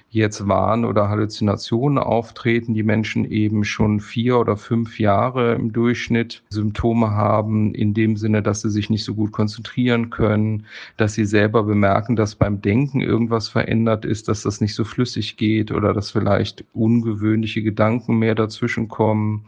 jetzt Wahn oder Halluzinationen auftreten, die Menschen eben schon vier oder fünf Jahre im Durchschnitt Symptome haben, in dem Sinne, dass sie sich nicht so gut konzentrieren können, dass sie selber bemerken, dass beim Denken irgendwas verändert ist, dass das nicht so flüssig geht oder dass vielleicht ungewöhnliche Gedanken mehr dazwischen kommen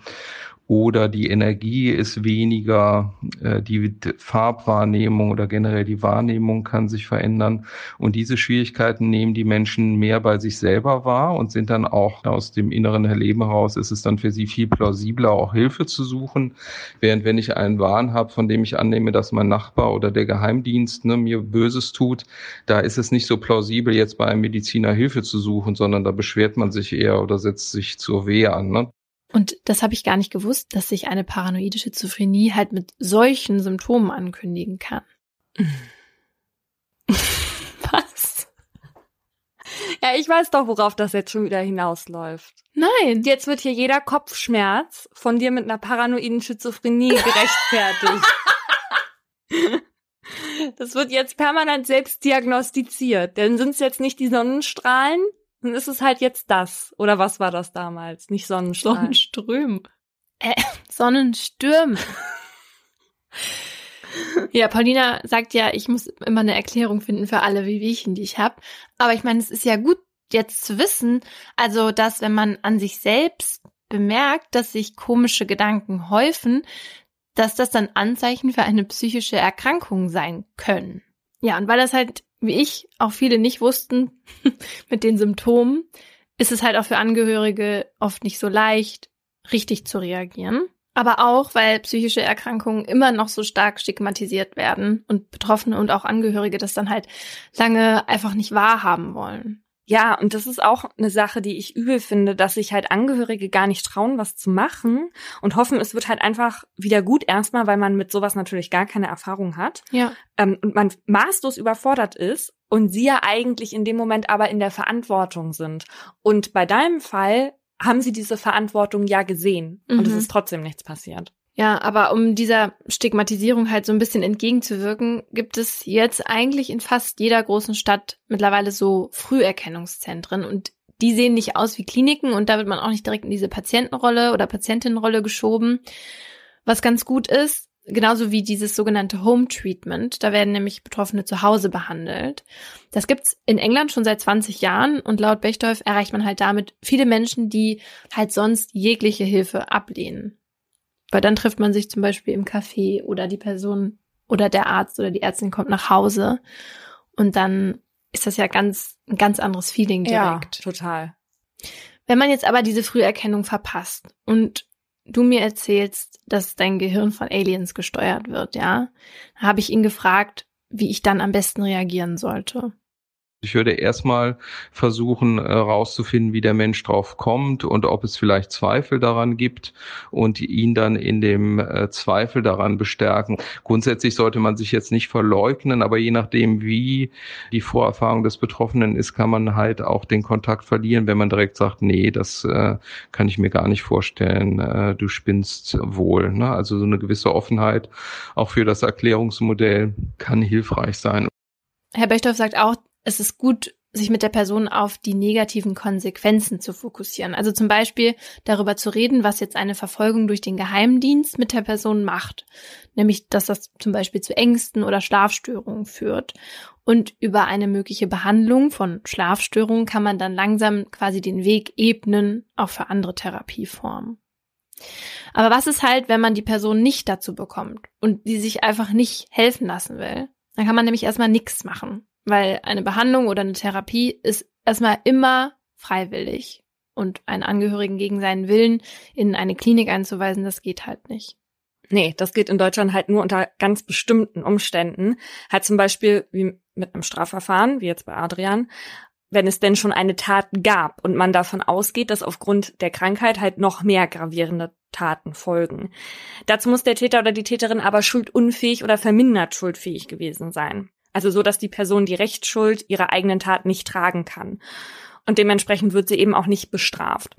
oder die Energie ist weniger, äh, die Farbwahrnehmung oder generell die Wahrnehmung kann sich verändern. Und diese Schwierigkeiten nehmen die Menschen mehr bei sich selber wahr und sind dann auch aus dem inneren Erleben heraus, ist es dann für sie viel plausibler, auch Hilfe zu suchen. Während wenn ich einen Wahn habe, von dem ich annehme, dass mein Nachbar oder der Geheimdienst ne, mir Böses tut, da ist es nicht so plausibel, jetzt bei einem Mediziner Hilfe zu suchen, sondern da beschwert man sich eher oder setzt sich zur Wehe an. Ne? Und das habe ich gar nicht gewusst, dass sich eine paranoide Schizophrenie halt mit solchen Symptomen ankündigen kann. *laughs* Was? Ja, ich weiß doch, worauf das jetzt schon wieder hinausläuft. Nein. Jetzt wird hier jeder Kopfschmerz von dir mit einer paranoiden Schizophrenie gerechtfertigt. *laughs* Das wird jetzt permanent selbst diagnostiziert. Denn sind es jetzt nicht die Sonnenstrahlen, dann ist es halt jetzt das. Oder was war das damals? Nicht Sonnenstrahlen. Sonnenström. Äh, Sonnenstürme. *laughs* ja, Paulina sagt ja, ich muss immer eine Erklärung finden für alle Wehwehchen, die ich habe. Aber ich meine, es ist ja gut, jetzt zu wissen, also dass wenn man an sich selbst bemerkt, dass sich komische Gedanken häufen, dass das dann Anzeichen für eine psychische Erkrankung sein können. Ja, und weil das halt, wie ich, auch viele nicht wussten *laughs* mit den Symptomen, ist es halt auch für Angehörige oft nicht so leicht, richtig zu reagieren. Aber auch, weil psychische Erkrankungen immer noch so stark stigmatisiert werden und Betroffene und auch Angehörige das dann halt lange einfach nicht wahrhaben wollen. Ja, und das ist auch eine Sache, die ich übel finde, dass sich halt Angehörige gar nicht trauen, was zu machen und hoffen, es wird halt einfach wieder gut erstmal, weil man mit sowas natürlich gar keine Erfahrung hat. Ja. Ähm, und man maßlos überfordert ist und sie ja eigentlich in dem Moment aber in der Verantwortung sind. Und bei deinem Fall haben sie diese Verantwortung ja gesehen mhm. und es mhm. ist trotzdem nichts passiert. Ja, aber um dieser Stigmatisierung halt so ein bisschen entgegenzuwirken, gibt es jetzt eigentlich in fast jeder großen Stadt mittlerweile so Früherkennungszentren und die sehen nicht aus wie Kliniken und da wird man auch nicht direkt in diese Patientenrolle oder Patientinnenrolle geschoben. Was ganz gut ist, genauso wie dieses sogenannte Home Treatment, da werden nämlich Betroffene zu Hause behandelt. Das gibt's in England schon seit 20 Jahren und laut Bechdolf erreicht man halt damit viele Menschen, die halt sonst jegliche Hilfe ablehnen. Weil dann trifft man sich zum Beispiel im Café oder die Person oder der Arzt oder die Ärztin kommt nach Hause und dann ist das ja ganz ein ganz anderes Feeling direkt. Ja, total. Wenn man jetzt aber diese Früherkennung verpasst und du mir erzählst, dass dein Gehirn von Aliens gesteuert wird, ja, habe ich ihn gefragt, wie ich dann am besten reagieren sollte. Ich würde erstmal versuchen herauszufinden, äh, wie der Mensch drauf kommt und ob es vielleicht Zweifel daran gibt und ihn dann in dem äh, Zweifel daran bestärken. Grundsätzlich sollte man sich jetzt nicht verleugnen, aber je nachdem, wie die Vorerfahrung des Betroffenen ist, kann man halt auch den Kontakt verlieren, wenn man direkt sagt, nee, das äh, kann ich mir gar nicht vorstellen, äh, du spinnst wohl. Ne? Also so eine gewisse Offenheit auch für das Erklärungsmodell kann hilfreich sein. Herr Bechdorf sagt auch, es ist gut, sich mit der Person auf die negativen Konsequenzen zu fokussieren. Also zum Beispiel darüber zu reden, was jetzt eine Verfolgung durch den Geheimdienst mit der Person macht. Nämlich, dass das zum Beispiel zu Ängsten oder Schlafstörungen führt. Und über eine mögliche Behandlung von Schlafstörungen kann man dann langsam quasi den Weg ebnen, auch für andere Therapieformen. Aber was ist halt, wenn man die Person nicht dazu bekommt und die sich einfach nicht helfen lassen will? Dann kann man nämlich erstmal nichts machen. Weil eine Behandlung oder eine Therapie ist erstmal immer freiwillig. Und einen Angehörigen gegen seinen Willen in eine Klinik einzuweisen, das geht halt nicht. Nee, das geht in Deutschland halt nur unter ganz bestimmten Umständen. Halt zum Beispiel wie mit einem Strafverfahren, wie jetzt bei Adrian, wenn es denn schon eine Tat gab und man davon ausgeht, dass aufgrund der Krankheit halt noch mehr gravierende Taten folgen. Dazu muss der Täter oder die Täterin aber schuldunfähig oder vermindert schuldfähig gewesen sein. Also so, dass die Person die Rechtsschuld ihrer eigenen Tat nicht tragen kann. Und dementsprechend wird sie eben auch nicht bestraft.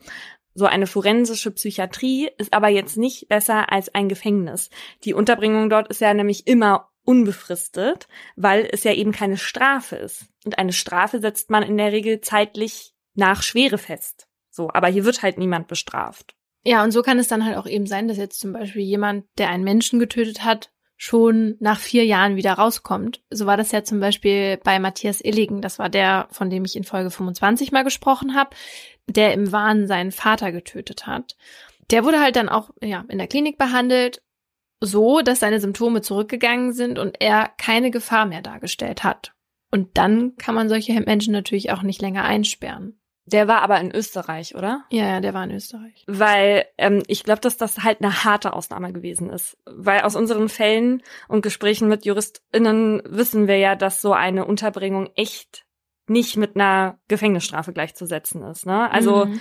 So eine forensische Psychiatrie ist aber jetzt nicht besser als ein Gefängnis. Die Unterbringung dort ist ja nämlich immer unbefristet, weil es ja eben keine Strafe ist. Und eine Strafe setzt man in der Regel zeitlich nach Schwere fest. So, aber hier wird halt niemand bestraft. Ja, und so kann es dann halt auch eben sein, dass jetzt zum Beispiel jemand, der einen Menschen getötet hat, schon nach vier Jahren wieder rauskommt. So war das ja zum Beispiel bei Matthias Illigen. Das war der, von dem ich in Folge 25 mal gesprochen habe, der im Wahn seinen Vater getötet hat. Der wurde halt dann auch ja, in der Klinik behandelt, so dass seine Symptome zurückgegangen sind und er keine Gefahr mehr dargestellt hat. Und dann kann man solche Menschen natürlich auch nicht länger einsperren. Der war aber in Österreich, oder? Ja, ja, der war in Österreich. Weil ähm, ich glaube, dass das halt eine harte Ausnahme gewesen ist. Weil aus unseren Fällen und Gesprächen mit JuristInnen wissen wir ja, dass so eine Unterbringung echt nicht mit einer Gefängnisstrafe gleichzusetzen ist. Ne? Also mhm.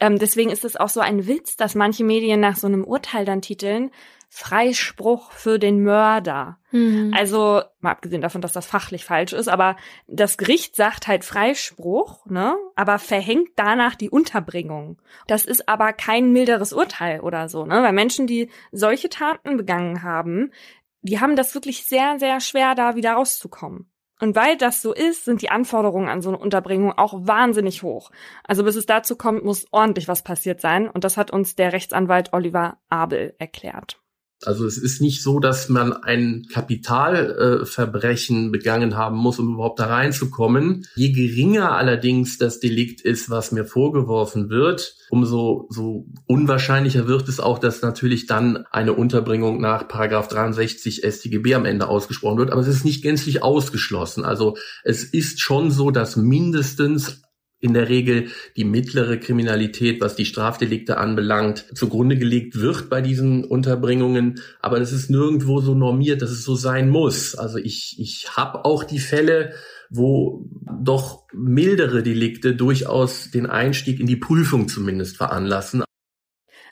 ähm, deswegen ist es auch so ein Witz, dass manche Medien nach so einem Urteil dann titeln, Freispruch für den Mörder. Mhm. Also, mal abgesehen davon, dass das fachlich falsch ist, aber das Gericht sagt halt Freispruch, ne, aber verhängt danach die Unterbringung. Das ist aber kein milderes Urteil oder so, ne, weil Menschen, die solche Taten begangen haben, die haben das wirklich sehr, sehr schwer, da wieder rauszukommen. Und weil das so ist, sind die Anforderungen an so eine Unterbringung auch wahnsinnig hoch. Also bis es dazu kommt, muss ordentlich was passiert sein. Und das hat uns der Rechtsanwalt Oliver Abel erklärt. Also es ist nicht so, dass man ein Kapitalverbrechen äh, begangen haben muss, um überhaupt da reinzukommen. Je geringer allerdings das Delikt ist, was mir vorgeworfen wird, umso so unwahrscheinlicher wird es auch, dass natürlich dann eine Unterbringung nach Paragraph 63 StGB am Ende ausgesprochen wird. Aber es ist nicht gänzlich ausgeschlossen. Also es ist schon so, dass mindestens in der Regel die mittlere Kriminalität, was die Strafdelikte anbelangt, zugrunde gelegt wird bei diesen Unterbringungen. Aber das ist nirgendwo so normiert, dass es so sein muss. Also ich, ich habe auch die Fälle, wo doch mildere Delikte durchaus den Einstieg in die Prüfung zumindest veranlassen.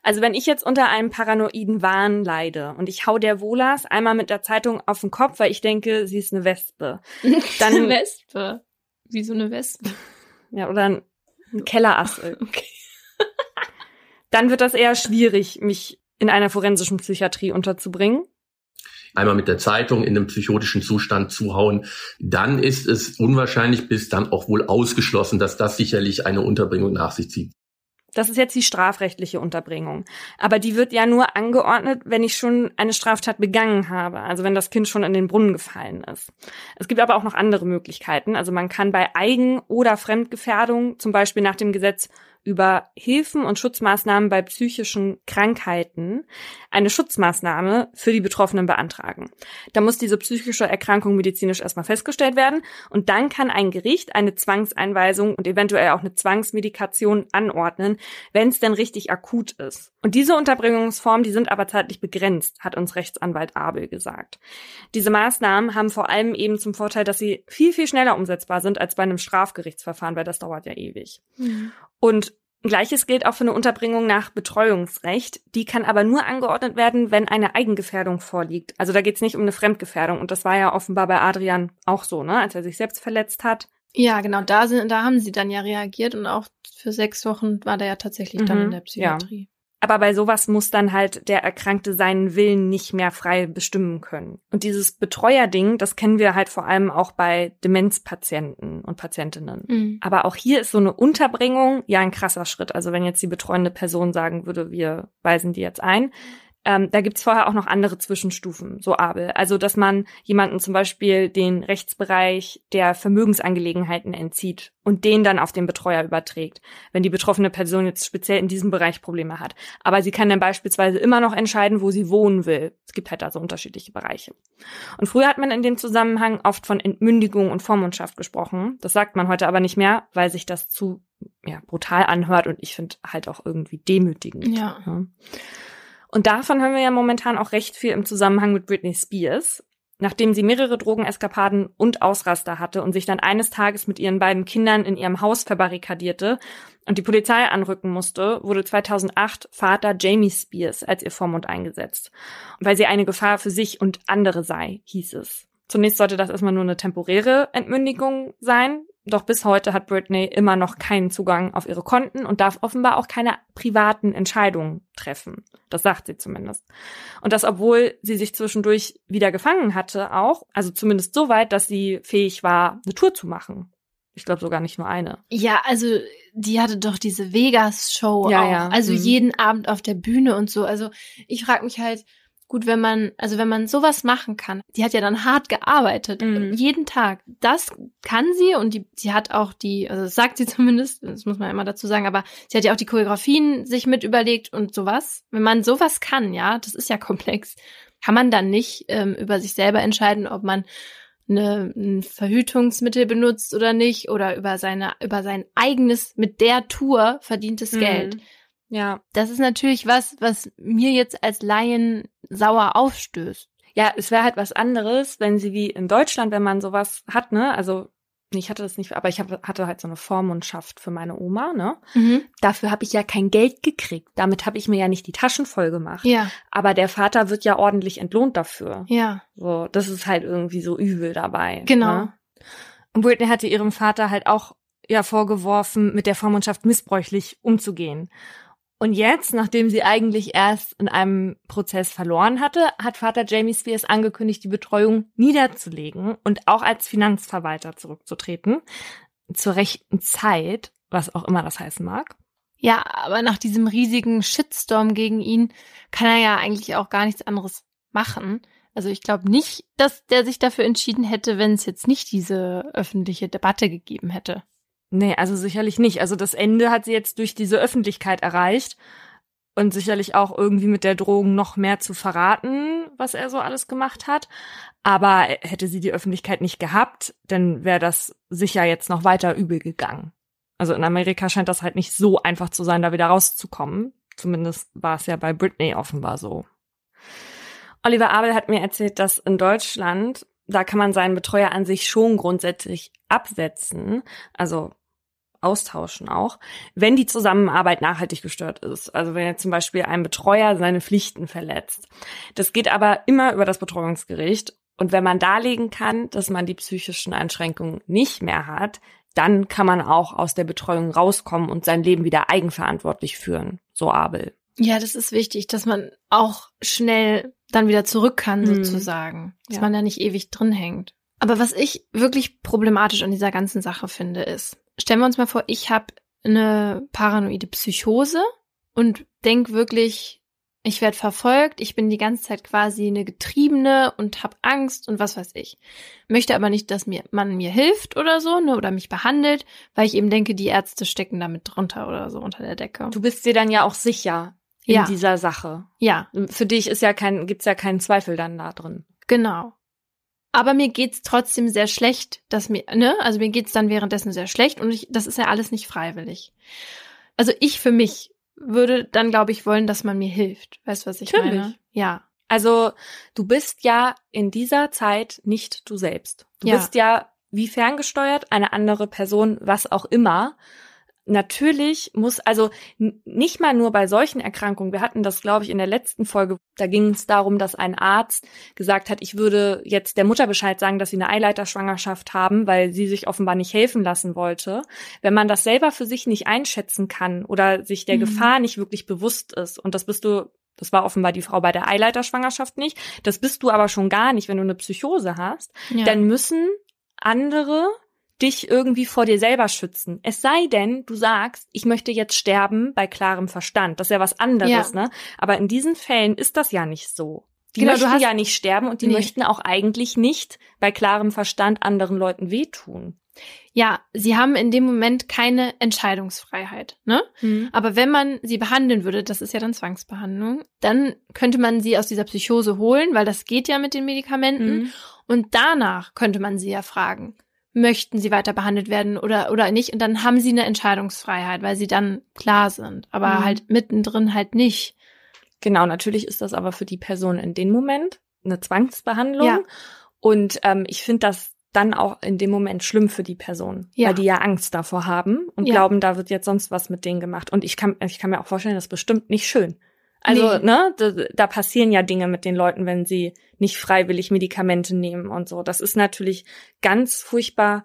Also wenn ich jetzt unter einem paranoiden Wahn leide und ich hau der Wolas einmal mit der Zeitung auf den Kopf, weil ich denke, sie ist eine Wespe. *laughs* Dann eine Wespe. Wie so eine Wespe. Ja, oder ein, ein Kellerassel. *laughs* Okay. Dann wird das eher schwierig, mich in einer forensischen Psychiatrie unterzubringen. Einmal mit der Zeitung in einem psychotischen Zustand zuhauen, dann ist es unwahrscheinlich bis dann auch wohl ausgeschlossen, dass das sicherlich eine Unterbringung nach sich zieht. Das ist jetzt die strafrechtliche Unterbringung. Aber die wird ja nur angeordnet, wenn ich schon eine Straftat begangen habe, also wenn das Kind schon in den Brunnen gefallen ist. Es gibt aber auch noch andere Möglichkeiten. Also man kann bei Eigen- oder Fremdgefährdung, zum Beispiel nach dem Gesetz über Hilfen und Schutzmaßnahmen bei psychischen Krankheiten eine Schutzmaßnahme für die Betroffenen beantragen. Da muss diese psychische Erkrankung medizinisch erstmal festgestellt werden und dann kann ein Gericht eine Zwangseinweisung und eventuell auch eine Zwangsmedikation anordnen, wenn es denn richtig akut ist. Und diese Unterbringungsformen, die sind aber zeitlich begrenzt, hat uns Rechtsanwalt Abel gesagt. Diese Maßnahmen haben vor allem eben zum Vorteil, dass sie viel, viel schneller umsetzbar sind als bei einem Strafgerichtsverfahren, weil das dauert ja ewig. Mhm. Und Gleiches gilt auch für eine Unterbringung nach Betreuungsrecht. Die kann aber nur angeordnet werden, wenn eine Eigengefährdung vorliegt. Also da geht es nicht um eine Fremdgefährdung. Und das war ja offenbar bei Adrian auch so, ne? Als er sich selbst verletzt hat. Ja, genau. Da sind, da haben sie dann ja reagiert und auch für sechs Wochen war der ja tatsächlich mhm, dann in der Psychiatrie. Ja. Aber bei sowas muss dann halt der Erkrankte seinen Willen nicht mehr frei bestimmen können. Und dieses Betreuerding, das kennen wir halt vor allem auch bei Demenzpatienten und Patientinnen. Mhm. Aber auch hier ist so eine Unterbringung ja ein krasser Schritt. Also wenn jetzt die betreuende Person sagen würde, wir weisen die jetzt ein, ähm, da gibt's vorher auch noch andere Zwischenstufen, so Abel. Also, dass man jemanden zum Beispiel den Rechtsbereich der Vermögensangelegenheiten entzieht und den dann auf den Betreuer überträgt, wenn die betroffene Person jetzt speziell in diesem Bereich Probleme hat. Aber sie kann dann beispielsweise immer noch entscheiden, wo sie wohnen will. Es gibt halt da so unterschiedliche Bereiche. Und früher hat man in dem Zusammenhang oft von Entmündigung und Vormundschaft gesprochen. Das sagt man heute aber nicht mehr, weil sich das zu ja, brutal anhört und ich finde halt auch irgendwie demütigend. Ja. ja. Und davon haben wir ja momentan auch recht viel im Zusammenhang mit Britney Spears. Nachdem sie mehrere Drogeneskapaden und Ausraster hatte und sich dann eines Tages mit ihren beiden Kindern in ihrem Haus verbarrikadierte und die Polizei anrücken musste, wurde 2008 Vater Jamie Spears als ihr Vormund eingesetzt. weil sie eine Gefahr für sich und andere sei, hieß es. Zunächst sollte das erstmal nur eine temporäre Entmündigung sein, doch bis heute hat Britney immer noch keinen Zugang auf ihre Konten und darf offenbar auch keine privaten Entscheidungen treffen. Das sagt sie zumindest. Und das, obwohl sie sich zwischendurch wieder gefangen hatte, auch, also zumindest so weit, dass sie fähig war, eine Tour zu machen. Ich glaube sogar nicht nur eine. Ja, also die hatte doch diese Vegas-Show ja, auch. Ja. Also mhm. jeden Abend auf der Bühne und so. Also ich frage mich halt, gut, wenn man, also wenn man sowas machen kann, die hat ja dann hart gearbeitet, mhm. jeden Tag. Das kann sie und die, sie hat auch die, also das sagt sie *laughs* zumindest, das muss man immer dazu sagen, aber sie hat ja auch die Choreografien sich mit überlegt und sowas. Wenn man sowas kann, ja, das ist ja *laughs* komplex, kann man dann nicht ähm, über sich selber entscheiden, ob man eine, ein Verhütungsmittel benutzt oder nicht oder über seine, über sein eigenes mit der Tour verdientes mhm. Geld. Ja. Das ist natürlich was, was mir jetzt als Laien sauer aufstößt. Ja, es wäre halt was anderes, wenn sie wie in Deutschland, wenn man sowas hat, ne, also ich hatte das nicht, aber ich hab, hatte halt so eine Vormundschaft für meine Oma, ne? Mhm. Dafür habe ich ja kein Geld gekriegt. Damit habe ich mir ja nicht die Taschen voll gemacht. Ja. Aber der Vater wird ja ordentlich entlohnt dafür. Ja. So, das ist halt irgendwie so übel dabei. Genau. Ne? Und Britney hatte ihrem Vater halt auch ja vorgeworfen, mit der Vormundschaft missbräuchlich umzugehen. Und jetzt, nachdem sie eigentlich erst in einem Prozess verloren hatte, hat Vater Jamie Spears angekündigt, die Betreuung niederzulegen und auch als Finanzverwalter zurückzutreten. Zur rechten Zeit, was auch immer das heißen mag. Ja, aber nach diesem riesigen Shitstorm gegen ihn kann er ja eigentlich auch gar nichts anderes machen. Also ich glaube nicht, dass der sich dafür entschieden hätte, wenn es jetzt nicht diese öffentliche Debatte gegeben hätte. Nee, also sicherlich nicht. Also das Ende hat sie jetzt durch diese Öffentlichkeit erreicht und sicherlich auch irgendwie mit der Drohung noch mehr zu verraten, was er so alles gemacht hat. Aber hätte sie die Öffentlichkeit nicht gehabt, dann wäre das sicher jetzt noch weiter übel gegangen. Also in Amerika scheint das halt nicht so einfach zu sein, da wieder rauszukommen. Zumindest war es ja bei Britney offenbar so. Oliver Abel hat mir erzählt, dass in Deutschland, da kann man seinen Betreuer an sich schon grundsätzlich absetzen, also austauschen auch, wenn die Zusammenarbeit nachhaltig gestört ist. Also wenn jetzt zum Beispiel ein Betreuer seine Pflichten verletzt. Das geht aber immer über das Betreuungsgericht. Und wenn man darlegen kann, dass man die psychischen Einschränkungen nicht mehr hat, dann kann man auch aus der Betreuung rauskommen und sein Leben wieder eigenverantwortlich führen, so Abel. Ja, das ist wichtig, dass man auch schnell dann wieder zurück kann, mhm. sozusagen. Dass ja. man da nicht ewig drin hängt. Aber was ich wirklich problematisch an dieser ganzen Sache finde, ist, stellen wir uns mal vor, ich habe eine paranoide Psychose und denk wirklich, ich werde verfolgt, ich bin die ganze Zeit quasi eine Getriebene und habe Angst und was weiß ich. Möchte aber nicht, dass mir man mir hilft oder so, ne, oder mich behandelt, weil ich eben denke, die Ärzte stecken damit drunter oder so unter der Decke. Du bist dir dann ja auch sicher in ja. dieser Sache. Ja. Für dich ist ja kein gibt's ja keinen Zweifel dann da drin. Genau. Aber mir geht's trotzdem sehr schlecht, dass mir, ne, also mir geht's dann währenddessen sehr schlecht und ich, das ist ja alles nicht freiwillig. Also ich für mich würde dann, glaube ich, wollen, dass man mir hilft. Weißt du, was ich Natürlich. meine? Ja. Also du bist ja in dieser Zeit nicht du selbst. Du ja. bist ja wie ferngesteuert, eine andere Person, was auch immer natürlich muss, also nicht mal nur bei solchen Erkrankungen, wir hatten das, glaube ich, in der letzten Folge, da ging es darum, dass ein Arzt gesagt hat, ich würde jetzt der Mutter Bescheid sagen, dass sie eine Eileiterschwangerschaft haben, weil sie sich offenbar nicht helfen lassen wollte. Wenn man das selber für sich nicht einschätzen kann oder sich der mhm. Gefahr nicht wirklich bewusst ist, und das bist du das war offenbar die Frau bei der Eileiterschwangerschaft nicht. Das bist du aber schon gar nicht, wenn du eine Psychose hast. Ja. Dann müssen andere dich irgendwie vor dir selber schützen. Es sei denn, du sagst, ich möchte jetzt sterben bei klarem Verstand. Das ist ja was anderes, ja. ne? Aber in diesen Fällen ist das ja nicht so. Die genau, möchten ja nicht sterben und die nee. möchten auch eigentlich nicht bei klarem Verstand anderen Leuten wehtun. Ja, sie haben in dem Moment keine Entscheidungsfreiheit, ne? Mhm. Aber wenn man sie behandeln würde, das ist ja dann Zwangsbehandlung, dann könnte man sie aus dieser Psychose holen, weil das geht ja mit den Medikamenten. Mhm. Und danach könnte man sie ja fragen, möchten sie weiter behandelt werden oder, oder nicht. Und dann haben sie eine Entscheidungsfreiheit, weil sie dann klar sind. Aber mhm. halt mittendrin halt nicht. Genau, natürlich ist das aber für die Person in dem Moment eine Zwangsbehandlung. Ja. Und ähm, ich finde das dann auch in dem Moment schlimm für die Person, ja. weil die ja Angst davor haben und ja. glauben, da wird jetzt sonst was mit denen gemacht. Und ich kann, ich kann mir auch vorstellen, das ist bestimmt nicht schön. Also, nee. ne, da, da passieren ja Dinge mit den Leuten, wenn sie nicht freiwillig Medikamente nehmen und so. Das ist natürlich ganz furchtbar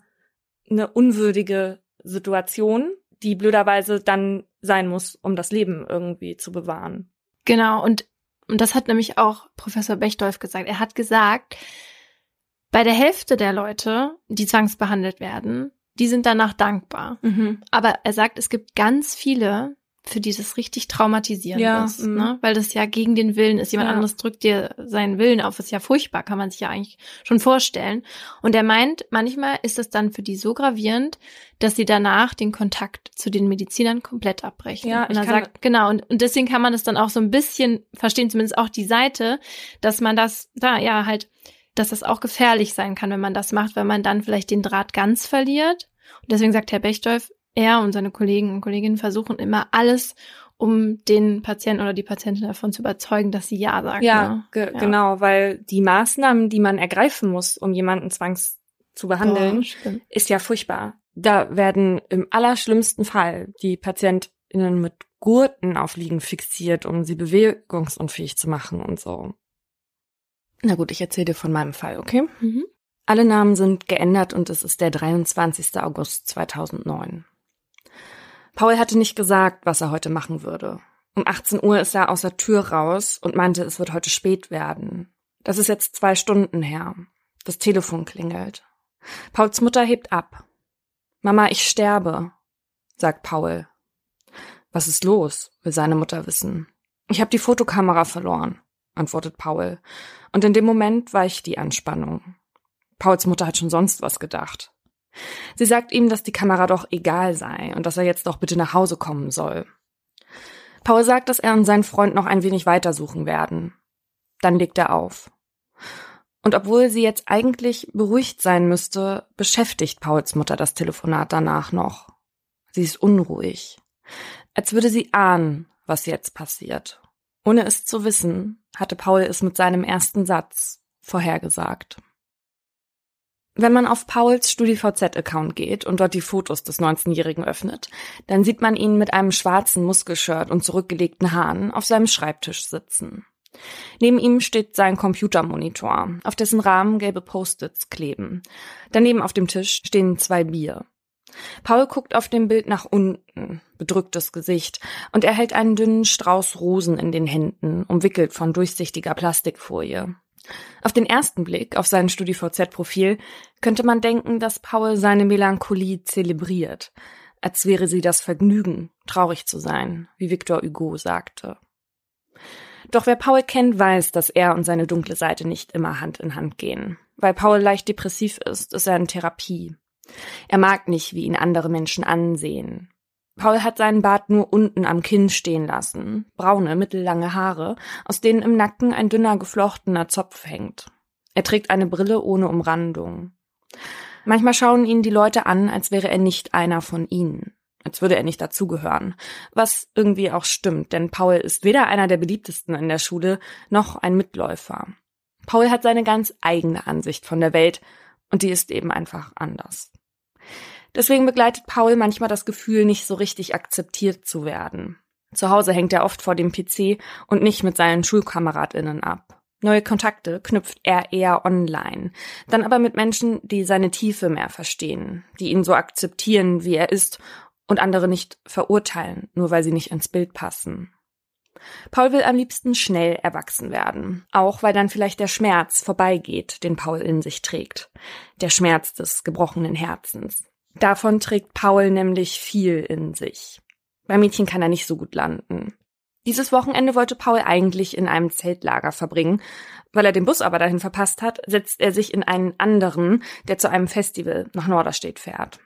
eine unwürdige Situation, die blöderweise dann sein muss, um das Leben irgendwie zu bewahren. Genau, und, und das hat nämlich auch Professor Bechdolf gesagt. Er hat gesagt, bei der Hälfte der Leute, die zwangsbehandelt werden, die sind danach dankbar. Mhm. Aber er sagt, es gibt ganz viele, für dieses richtig traumatisierend ja, ist, mm. ne? weil das ja gegen den Willen ist. Jemand ja. anderes drückt dir seinen Willen auf, ist ja furchtbar, kann man sich ja eigentlich schon vorstellen. Und er meint, manchmal ist es dann für die so gravierend, dass sie danach den Kontakt zu den Medizinern komplett abbrechen. Ja, und er sagt, genau, und, und deswegen kann man es dann auch so ein bisschen verstehen, zumindest auch die Seite, dass man das da ja halt, dass das auch gefährlich sein kann, wenn man das macht, weil man dann vielleicht den Draht ganz verliert. Und deswegen sagt Herr Bechdolf, er und seine Kollegen und Kolleginnen versuchen immer alles, um den Patienten oder die Patientin davon zu überzeugen, dass sie ja sagt. Ja, ne? ge ja. genau, weil die Maßnahmen, die man ergreifen muss, um jemanden zwangs zu behandeln, Boah, ist ja furchtbar. Da werden im allerschlimmsten Fall die PatientInnen mit Gurten auf Liegen fixiert, um sie bewegungsunfähig zu machen und so. Na gut, ich erzähle dir von meinem Fall, okay? Mhm. Alle Namen sind geändert und es ist der 23. August 2009. Paul hatte nicht gesagt, was er heute machen würde. Um 18 Uhr ist er aus der Tür raus und meinte, es wird heute spät werden. Das ist jetzt zwei Stunden her. Das Telefon klingelt. Pauls Mutter hebt ab. Mama, ich sterbe, sagt Paul. Was ist los? will seine Mutter wissen. Ich habe die Fotokamera verloren, antwortet Paul. Und in dem Moment weicht die Anspannung. Pauls Mutter hat schon sonst was gedacht. Sie sagt ihm, dass die Kamera doch egal sei und dass er jetzt doch bitte nach Hause kommen soll. Paul sagt, dass er und sein Freund noch ein wenig weitersuchen werden. Dann legt er auf. Und obwohl sie jetzt eigentlich beruhigt sein müsste, beschäftigt Pauls Mutter das Telefonat danach noch. Sie ist unruhig. Als würde sie ahnen, was jetzt passiert. Ohne es zu wissen, hatte Paul es mit seinem ersten Satz vorhergesagt. Wenn man auf Pauls StudiVZ-Account geht und dort die Fotos des 19-Jährigen öffnet, dann sieht man ihn mit einem schwarzen Muskelshirt und zurückgelegten Haaren auf seinem Schreibtisch sitzen. Neben ihm steht sein Computermonitor, auf dessen Rahmen gelbe Post-its kleben. Daneben auf dem Tisch stehen zwei Bier. Paul guckt auf dem Bild nach unten, bedrücktes Gesicht, und er hält einen dünnen Strauß Rosen in den Händen, umwickelt von durchsichtiger Plastikfolie. Auf den ersten Blick auf sein StudiVZ-Profil könnte man denken, dass Paul seine Melancholie zelebriert, als wäre sie das Vergnügen, traurig zu sein, wie Victor Hugo sagte. Doch wer Paul kennt, weiß, dass er und seine dunkle Seite nicht immer Hand in Hand gehen. Weil Paul leicht depressiv ist, ist er in Therapie. Er mag nicht, wie ihn andere Menschen ansehen. Paul hat seinen Bart nur unten am Kinn stehen lassen, braune, mittellange Haare, aus denen im Nacken ein dünner geflochtener Zopf hängt. Er trägt eine Brille ohne Umrandung. Manchmal schauen ihn die Leute an, als wäre er nicht einer von ihnen als würde er nicht dazugehören. Was irgendwie auch stimmt, denn Paul ist weder einer der beliebtesten in der Schule noch ein Mitläufer. Paul hat seine ganz eigene Ansicht von der Welt und die ist eben einfach anders. Deswegen begleitet Paul manchmal das Gefühl, nicht so richtig akzeptiert zu werden. Zu Hause hängt er oft vor dem PC und nicht mit seinen Schulkameradinnen ab. Neue Kontakte knüpft er eher online, dann aber mit Menschen, die seine Tiefe mehr verstehen, die ihn so akzeptieren, wie er ist und andere nicht verurteilen, nur weil sie nicht ins Bild passen. Paul will am liebsten schnell erwachsen werden, auch weil dann vielleicht der Schmerz vorbeigeht, den Paul in sich trägt, der Schmerz des gebrochenen Herzens. Davon trägt Paul nämlich viel in sich. Bei Mädchen kann er nicht so gut landen. Dieses Wochenende wollte Paul eigentlich in einem Zeltlager verbringen. Weil er den Bus aber dahin verpasst hat, setzt er sich in einen anderen, der zu einem Festival nach Norderstedt fährt.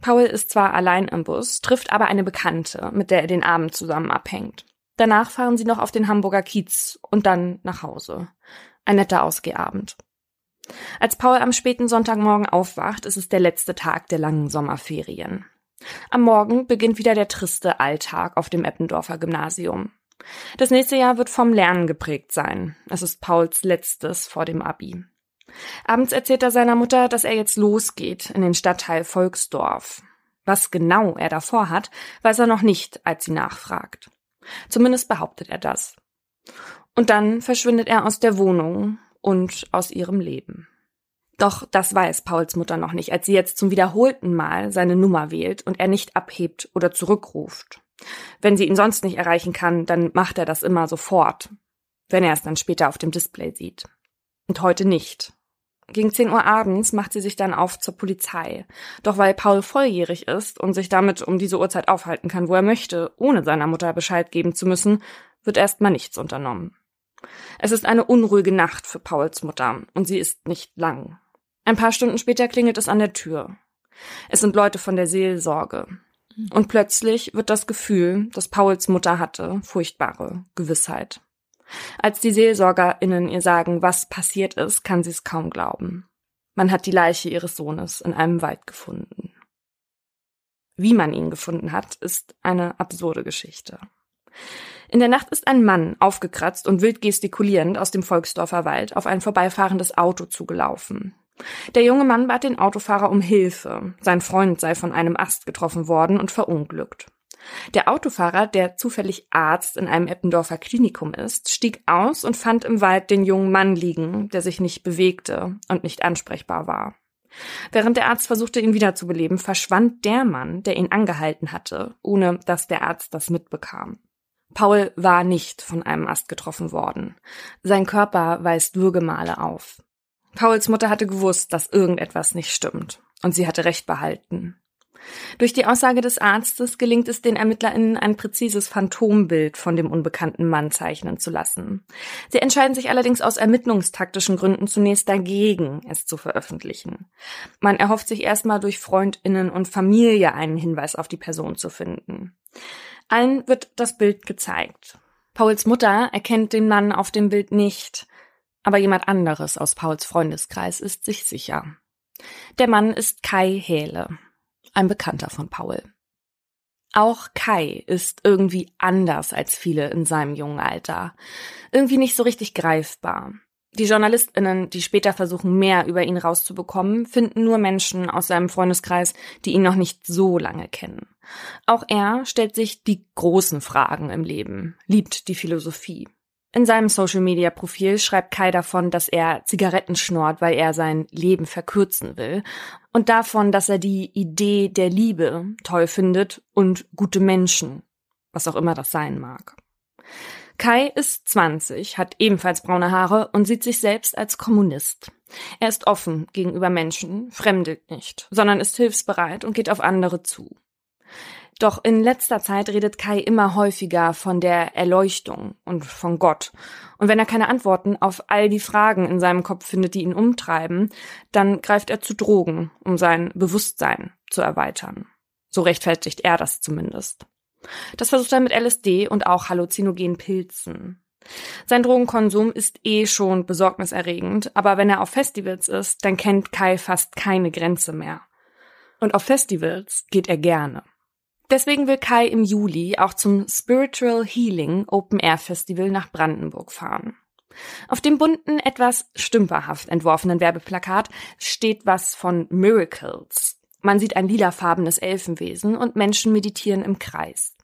Paul ist zwar allein im Bus, trifft aber eine Bekannte, mit der er den Abend zusammen abhängt. Danach fahren sie noch auf den Hamburger Kiez und dann nach Hause. Ein netter Ausgehabend. Als Paul am späten Sonntagmorgen aufwacht, ist es der letzte Tag der langen Sommerferien. Am Morgen beginnt wieder der triste Alltag auf dem Eppendorfer Gymnasium. Das nächste Jahr wird vom Lernen geprägt sein. Es ist Pauls letztes vor dem Abi. Abends erzählt er seiner Mutter, dass er jetzt losgeht in den Stadtteil Volksdorf. Was genau er davor hat, weiß er noch nicht, als sie nachfragt. Zumindest behauptet er das. Und dann verschwindet er aus der Wohnung und aus ihrem Leben. Doch das weiß Pauls Mutter noch nicht, als sie jetzt zum wiederholten Mal seine Nummer wählt und er nicht abhebt oder zurückruft. Wenn sie ihn sonst nicht erreichen kann, dann macht er das immer sofort, wenn er es dann später auf dem Display sieht. Und heute nicht. Gegen 10 Uhr abends macht sie sich dann auf zur Polizei. Doch weil Paul volljährig ist und sich damit um diese Uhrzeit aufhalten kann, wo er möchte, ohne seiner Mutter Bescheid geben zu müssen, wird erstmal nichts unternommen. Es ist eine unruhige Nacht für Pauls Mutter und sie ist nicht lang. Ein paar Stunden später klingelt es an der Tür. Es sind Leute von der Seelsorge. Und plötzlich wird das Gefühl, das Pauls Mutter hatte, furchtbare Gewissheit. Als die SeelsorgerInnen ihr sagen, was passiert ist, kann sie es kaum glauben. Man hat die Leiche ihres Sohnes in einem Wald gefunden. Wie man ihn gefunden hat, ist eine absurde Geschichte. In der Nacht ist ein Mann, aufgekratzt und wild gestikulierend, aus dem Volksdorfer Wald auf ein vorbeifahrendes Auto zugelaufen. Der junge Mann bat den Autofahrer um Hilfe. Sein Freund sei von einem Ast getroffen worden und verunglückt. Der Autofahrer, der zufällig Arzt in einem Eppendorfer Klinikum ist, stieg aus und fand im Wald den jungen Mann liegen, der sich nicht bewegte und nicht ansprechbar war. Während der Arzt versuchte, ihn wiederzubeleben, verschwand der Mann, der ihn angehalten hatte, ohne dass der Arzt das mitbekam. Paul war nicht von einem Ast getroffen worden. Sein Körper weist Würgemale auf. Pauls Mutter hatte gewusst, dass irgendetwas nicht stimmt, und sie hatte recht behalten. Durch die Aussage des Arztes gelingt es den ErmittlerInnen, ein präzises Phantombild von dem unbekannten Mann zeichnen zu lassen. Sie entscheiden sich allerdings aus ermittlungstaktischen Gründen zunächst dagegen, es zu veröffentlichen. Man erhofft sich erstmal durch FreundInnen und Familie einen Hinweis auf die Person zu finden. Allen wird das Bild gezeigt. Pauls Mutter erkennt den Mann auf dem Bild nicht, aber jemand anderes aus Pauls Freundeskreis ist sich sicher. Der Mann ist Kai Hähle, ein Bekannter von Paul. Auch Kai ist irgendwie anders als viele in seinem jungen Alter. Irgendwie nicht so richtig greifbar. Die JournalistInnen, die später versuchen, mehr über ihn rauszubekommen, finden nur Menschen aus seinem Freundeskreis, die ihn noch nicht so lange kennen. Auch er stellt sich die großen Fragen im Leben, liebt die Philosophie. In seinem Social-Media-Profil schreibt Kai davon, dass er Zigaretten schnort, weil er sein Leben verkürzen will. Und davon, dass er die Idee der Liebe toll findet und gute Menschen, was auch immer das sein mag. Kai ist 20, hat ebenfalls braune Haare und sieht sich selbst als Kommunist. Er ist offen gegenüber Menschen, fremdet nicht, sondern ist hilfsbereit und geht auf andere zu. Doch in letzter Zeit redet Kai immer häufiger von der Erleuchtung und von Gott. Und wenn er keine Antworten auf all die Fragen in seinem Kopf findet, die ihn umtreiben, dann greift er zu Drogen, um sein Bewusstsein zu erweitern. So rechtfertigt er das zumindest. Das versucht er mit LSD und auch halluzinogenen Pilzen. Sein Drogenkonsum ist eh schon besorgniserregend, aber wenn er auf Festivals ist, dann kennt Kai fast keine Grenze mehr. Und auf Festivals geht er gerne. Deswegen will Kai im Juli auch zum Spiritual Healing Open Air Festival nach Brandenburg fahren. Auf dem bunten, etwas stümperhaft entworfenen Werbeplakat steht was von Miracles. Man sieht ein lilafarbenes Elfenwesen und Menschen meditieren im Kreis.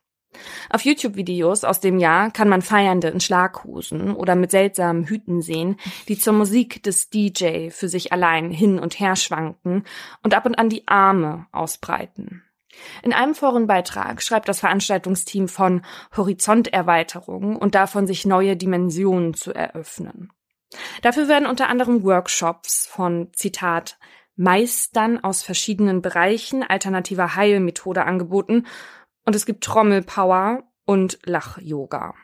Auf YouTube-Videos aus dem Jahr kann man Feiernde in Schlaghosen oder mit seltsamen Hüten sehen, die zur Musik des DJ für sich allein hin und her schwanken und ab und an die Arme ausbreiten. In einem Forenbeitrag schreibt das Veranstaltungsteam von Horizonterweiterung und davon, sich neue Dimensionen zu eröffnen. Dafür werden unter anderem Workshops von, Zitat, Meistern aus verschiedenen Bereichen alternativer Heilmethode angeboten und es gibt Trommelpower und Lach-Yoga.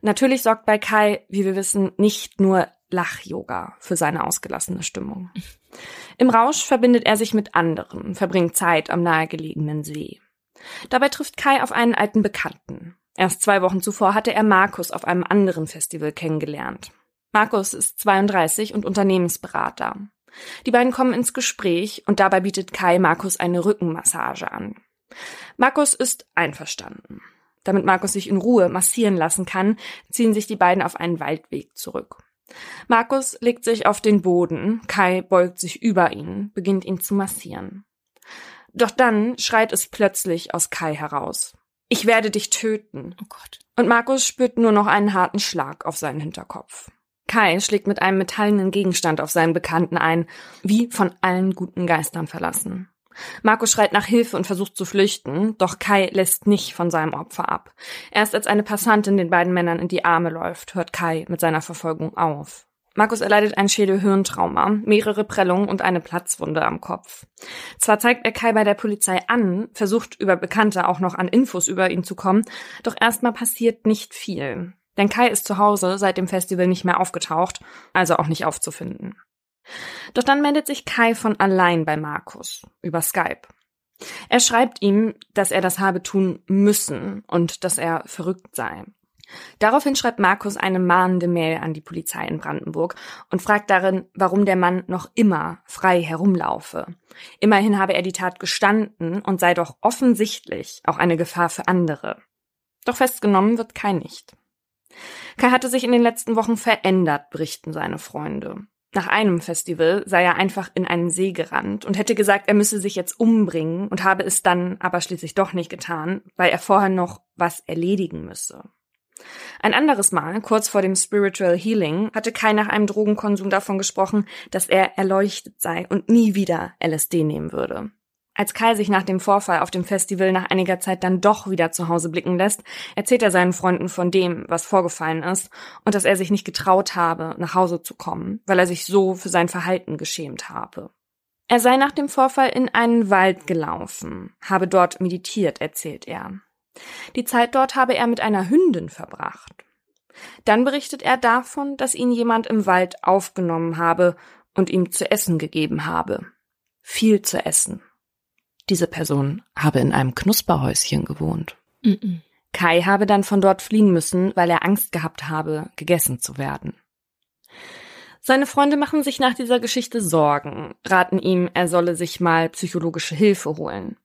Natürlich sorgt bei Kai, wie wir wissen, nicht nur Lach-Yoga für seine ausgelassene Stimmung. *laughs* Im Rausch verbindet er sich mit anderen, verbringt Zeit am nahegelegenen See. Dabei trifft Kai auf einen alten Bekannten. Erst zwei Wochen zuvor hatte er Markus auf einem anderen Festival kennengelernt. Markus ist 32 und Unternehmensberater. Die beiden kommen ins Gespräch und dabei bietet Kai Markus eine Rückenmassage an. Markus ist einverstanden. Damit Markus sich in Ruhe massieren lassen kann, ziehen sich die beiden auf einen Waldweg zurück. Markus legt sich auf den Boden, Kai beugt sich über ihn, beginnt ihn zu massieren. Doch dann schreit es plötzlich aus Kai heraus. Ich werde dich töten. Oh Gott. Und Markus spürt nur noch einen harten Schlag auf seinen Hinterkopf. Kai schlägt mit einem metallenen Gegenstand auf seinen Bekannten ein, wie von allen guten Geistern verlassen. Markus schreit nach Hilfe und versucht zu flüchten, doch Kai lässt nicht von seinem Opfer ab. Erst als eine Passantin den beiden Männern in die Arme läuft, hört Kai mit seiner Verfolgung auf. Markus erleidet ein Schädel-Hirntrauma, mehrere Prellungen und eine Platzwunde am Kopf. Zwar zeigt er Kai bei der Polizei an, versucht über Bekannte auch noch an Infos über ihn zu kommen, doch erstmal passiert nicht viel. Denn Kai ist zu Hause seit dem Festival nicht mehr aufgetaucht, also auch nicht aufzufinden. Doch dann meldet sich Kai von allein bei Markus über Skype. Er schreibt ihm, dass er das habe tun müssen und dass er verrückt sei. Daraufhin schreibt Markus eine mahnende Mail an die Polizei in Brandenburg und fragt darin, warum der Mann noch immer frei herumlaufe. Immerhin habe er die Tat gestanden und sei doch offensichtlich auch eine Gefahr für andere. Doch festgenommen wird Kai nicht. Kai hatte sich in den letzten Wochen verändert, berichten seine Freunde. Nach einem Festival sei er einfach in einen See gerannt und hätte gesagt, er müsse sich jetzt umbringen und habe es dann aber schließlich doch nicht getan, weil er vorher noch was erledigen müsse. Ein anderes Mal, kurz vor dem Spiritual Healing, hatte Kai nach einem Drogenkonsum davon gesprochen, dass er erleuchtet sei und nie wieder LSD nehmen würde. Als Kai sich nach dem Vorfall auf dem Festival nach einiger Zeit dann doch wieder zu Hause blicken lässt, erzählt er seinen Freunden von dem, was vorgefallen ist und dass er sich nicht getraut habe, nach Hause zu kommen, weil er sich so für sein Verhalten geschämt habe. Er sei nach dem Vorfall in einen Wald gelaufen, habe dort meditiert, erzählt er. Die Zeit dort habe er mit einer Hündin verbracht. Dann berichtet er davon, dass ihn jemand im Wald aufgenommen habe und ihm zu essen gegeben habe. Viel zu essen. Diese Person habe in einem Knusperhäuschen gewohnt. Mm -mm. Kai habe dann von dort fliehen müssen, weil er Angst gehabt habe, gegessen zu werden. Seine Freunde machen sich nach dieser Geschichte Sorgen, raten ihm, er solle sich mal psychologische Hilfe holen.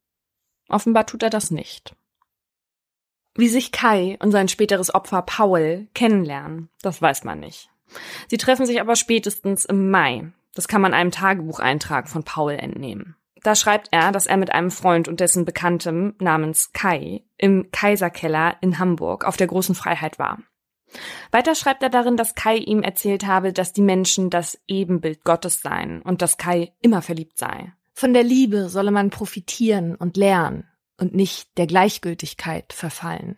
Offenbar tut er das nicht. Wie sich Kai und sein späteres Opfer Paul kennenlernen, das weiß man nicht. Sie treffen sich aber spätestens im Mai. Das kann man einem Tagebucheintrag von Paul entnehmen. Da schreibt er, dass er mit einem Freund und dessen Bekanntem namens Kai im Kaiserkeller in Hamburg auf der großen Freiheit war. Weiter schreibt er darin, dass Kai ihm erzählt habe, dass die Menschen das Ebenbild Gottes seien und dass Kai immer verliebt sei. Von der Liebe solle man profitieren und lernen und nicht der Gleichgültigkeit verfallen.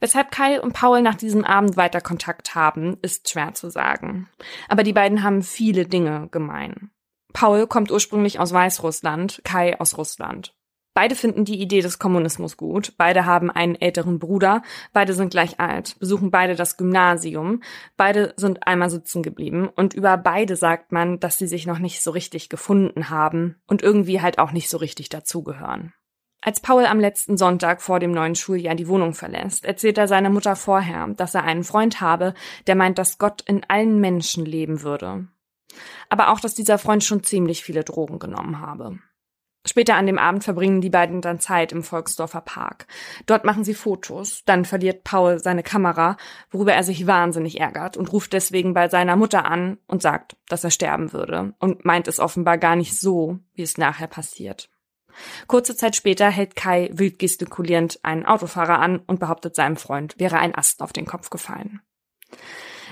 Weshalb Kai und Paul nach diesem Abend weiter Kontakt haben, ist schwer zu sagen. Aber die beiden haben viele Dinge gemein. Paul kommt ursprünglich aus Weißrussland, Kai aus Russland. Beide finden die Idee des Kommunismus gut, beide haben einen älteren Bruder, beide sind gleich alt, besuchen beide das Gymnasium, beide sind einmal sitzen geblieben und über beide sagt man, dass sie sich noch nicht so richtig gefunden haben und irgendwie halt auch nicht so richtig dazugehören. Als Paul am letzten Sonntag vor dem neuen Schuljahr die Wohnung verlässt, erzählt er seiner Mutter vorher, dass er einen Freund habe, der meint, dass Gott in allen Menschen leben würde. Aber auch, dass dieser Freund schon ziemlich viele Drogen genommen habe. Später an dem Abend verbringen die beiden dann Zeit im Volksdorfer Park. Dort machen sie Fotos, dann verliert Paul seine Kamera, worüber er sich wahnsinnig ärgert und ruft deswegen bei seiner Mutter an und sagt, dass er sterben würde und meint es offenbar gar nicht so, wie es nachher passiert. Kurze Zeit später hält Kai wild gestikulierend einen Autofahrer an und behauptet seinem Freund, wäre ein Ast auf den Kopf gefallen.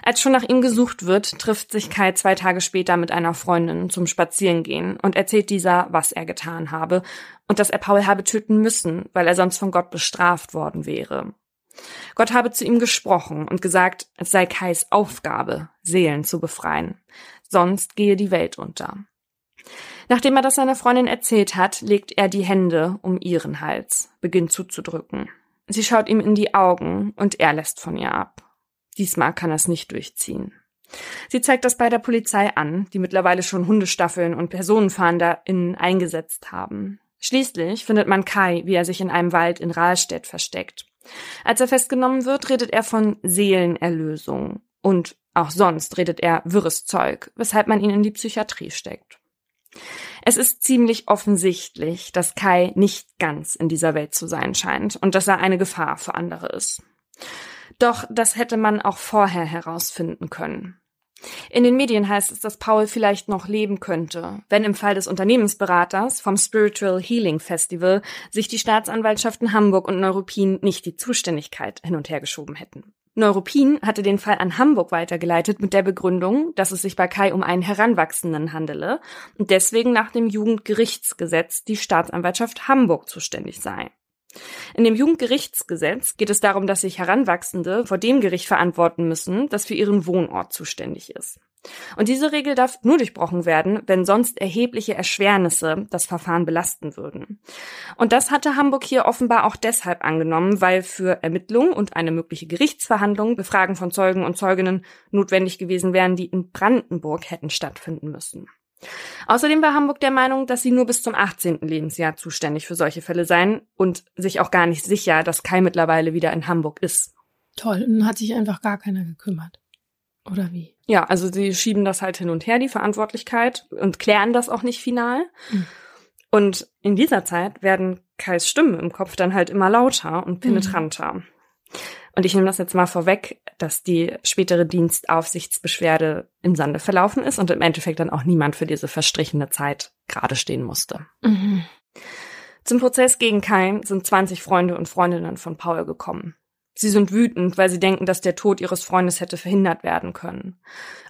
Als schon nach ihm gesucht wird, trifft sich Kai zwei Tage später mit einer Freundin zum Spazierengehen und erzählt dieser, was er getan habe und dass er Paul habe töten müssen, weil er sonst von Gott bestraft worden wäre. Gott habe zu ihm gesprochen und gesagt, es sei Kais Aufgabe, Seelen zu befreien, sonst gehe die Welt unter. Nachdem er das seiner Freundin erzählt hat, legt er die Hände um ihren Hals, beginnt zuzudrücken. Sie schaut ihm in die Augen und er lässt von ihr ab. Diesmal kann er es nicht durchziehen. Sie zeigt das bei der Polizei an, die mittlerweile schon Hundestaffeln und PersonenfahnderInnen eingesetzt haben. Schließlich findet man Kai, wie er sich in einem Wald in Rahlstedt versteckt. Als er festgenommen wird, redet er von Seelenerlösung. Und auch sonst redet er wirres Zeug, weshalb man ihn in die Psychiatrie steckt. Es ist ziemlich offensichtlich, dass Kai nicht ganz in dieser Welt zu sein scheint und dass er eine Gefahr für andere ist. Doch das hätte man auch vorher herausfinden können. In den Medien heißt es, dass Paul vielleicht noch leben könnte, wenn im Fall des Unternehmensberaters vom Spiritual Healing Festival sich die Staatsanwaltschaften Hamburg und Neuruppin nicht die Zuständigkeit hin und her geschoben hätten. Neuruppin hatte den Fall an Hamburg weitergeleitet mit der Begründung, dass es sich bei Kai um einen Heranwachsenden handele und deswegen nach dem Jugendgerichtsgesetz die Staatsanwaltschaft Hamburg zuständig sei. In dem Jugendgerichtsgesetz geht es darum, dass sich Heranwachsende vor dem Gericht verantworten müssen, das für ihren Wohnort zuständig ist. Und diese Regel darf nur durchbrochen werden, wenn sonst erhebliche Erschwernisse das Verfahren belasten würden. Und das hatte Hamburg hier offenbar auch deshalb angenommen, weil für Ermittlung und eine mögliche Gerichtsverhandlung Befragen von Zeugen und Zeuginnen notwendig gewesen wären, die in Brandenburg hätten stattfinden müssen. Außerdem war Hamburg der Meinung, dass sie nur bis zum 18. Lebensjahr zuständig für solche Fälle seien und sich auch gar nicht sicher, dass Kai mittlerweile wieder in Hamburg ist. Toll, und dann hat sich einfach gar keiner gekümmert. Oder wie? Ja, also sie schieben das halt hin und her, die Verantwortlichkeit, und klären das auch nicht final. Mhm. Und in dieser Zeit werden Kais Stimmen im Kopf dann halt immer lauter und penetranter. Mhm. Und ich nehme das jetzt mal vorweg, dass die spätere Dienstaufsichtsbeschwerde im Sande verlaufen ist und im Endeffekt dann auch niemand für diese verstrichene Zeit gerade stehen musste. Mhm. Zum Prozess gegen Kai sind 20 Freunde und Freundinnen von Paul gekommen. Sie sind wütend, weil sie denken, dass der Tod ihres Freundes hätte verhindert werden können.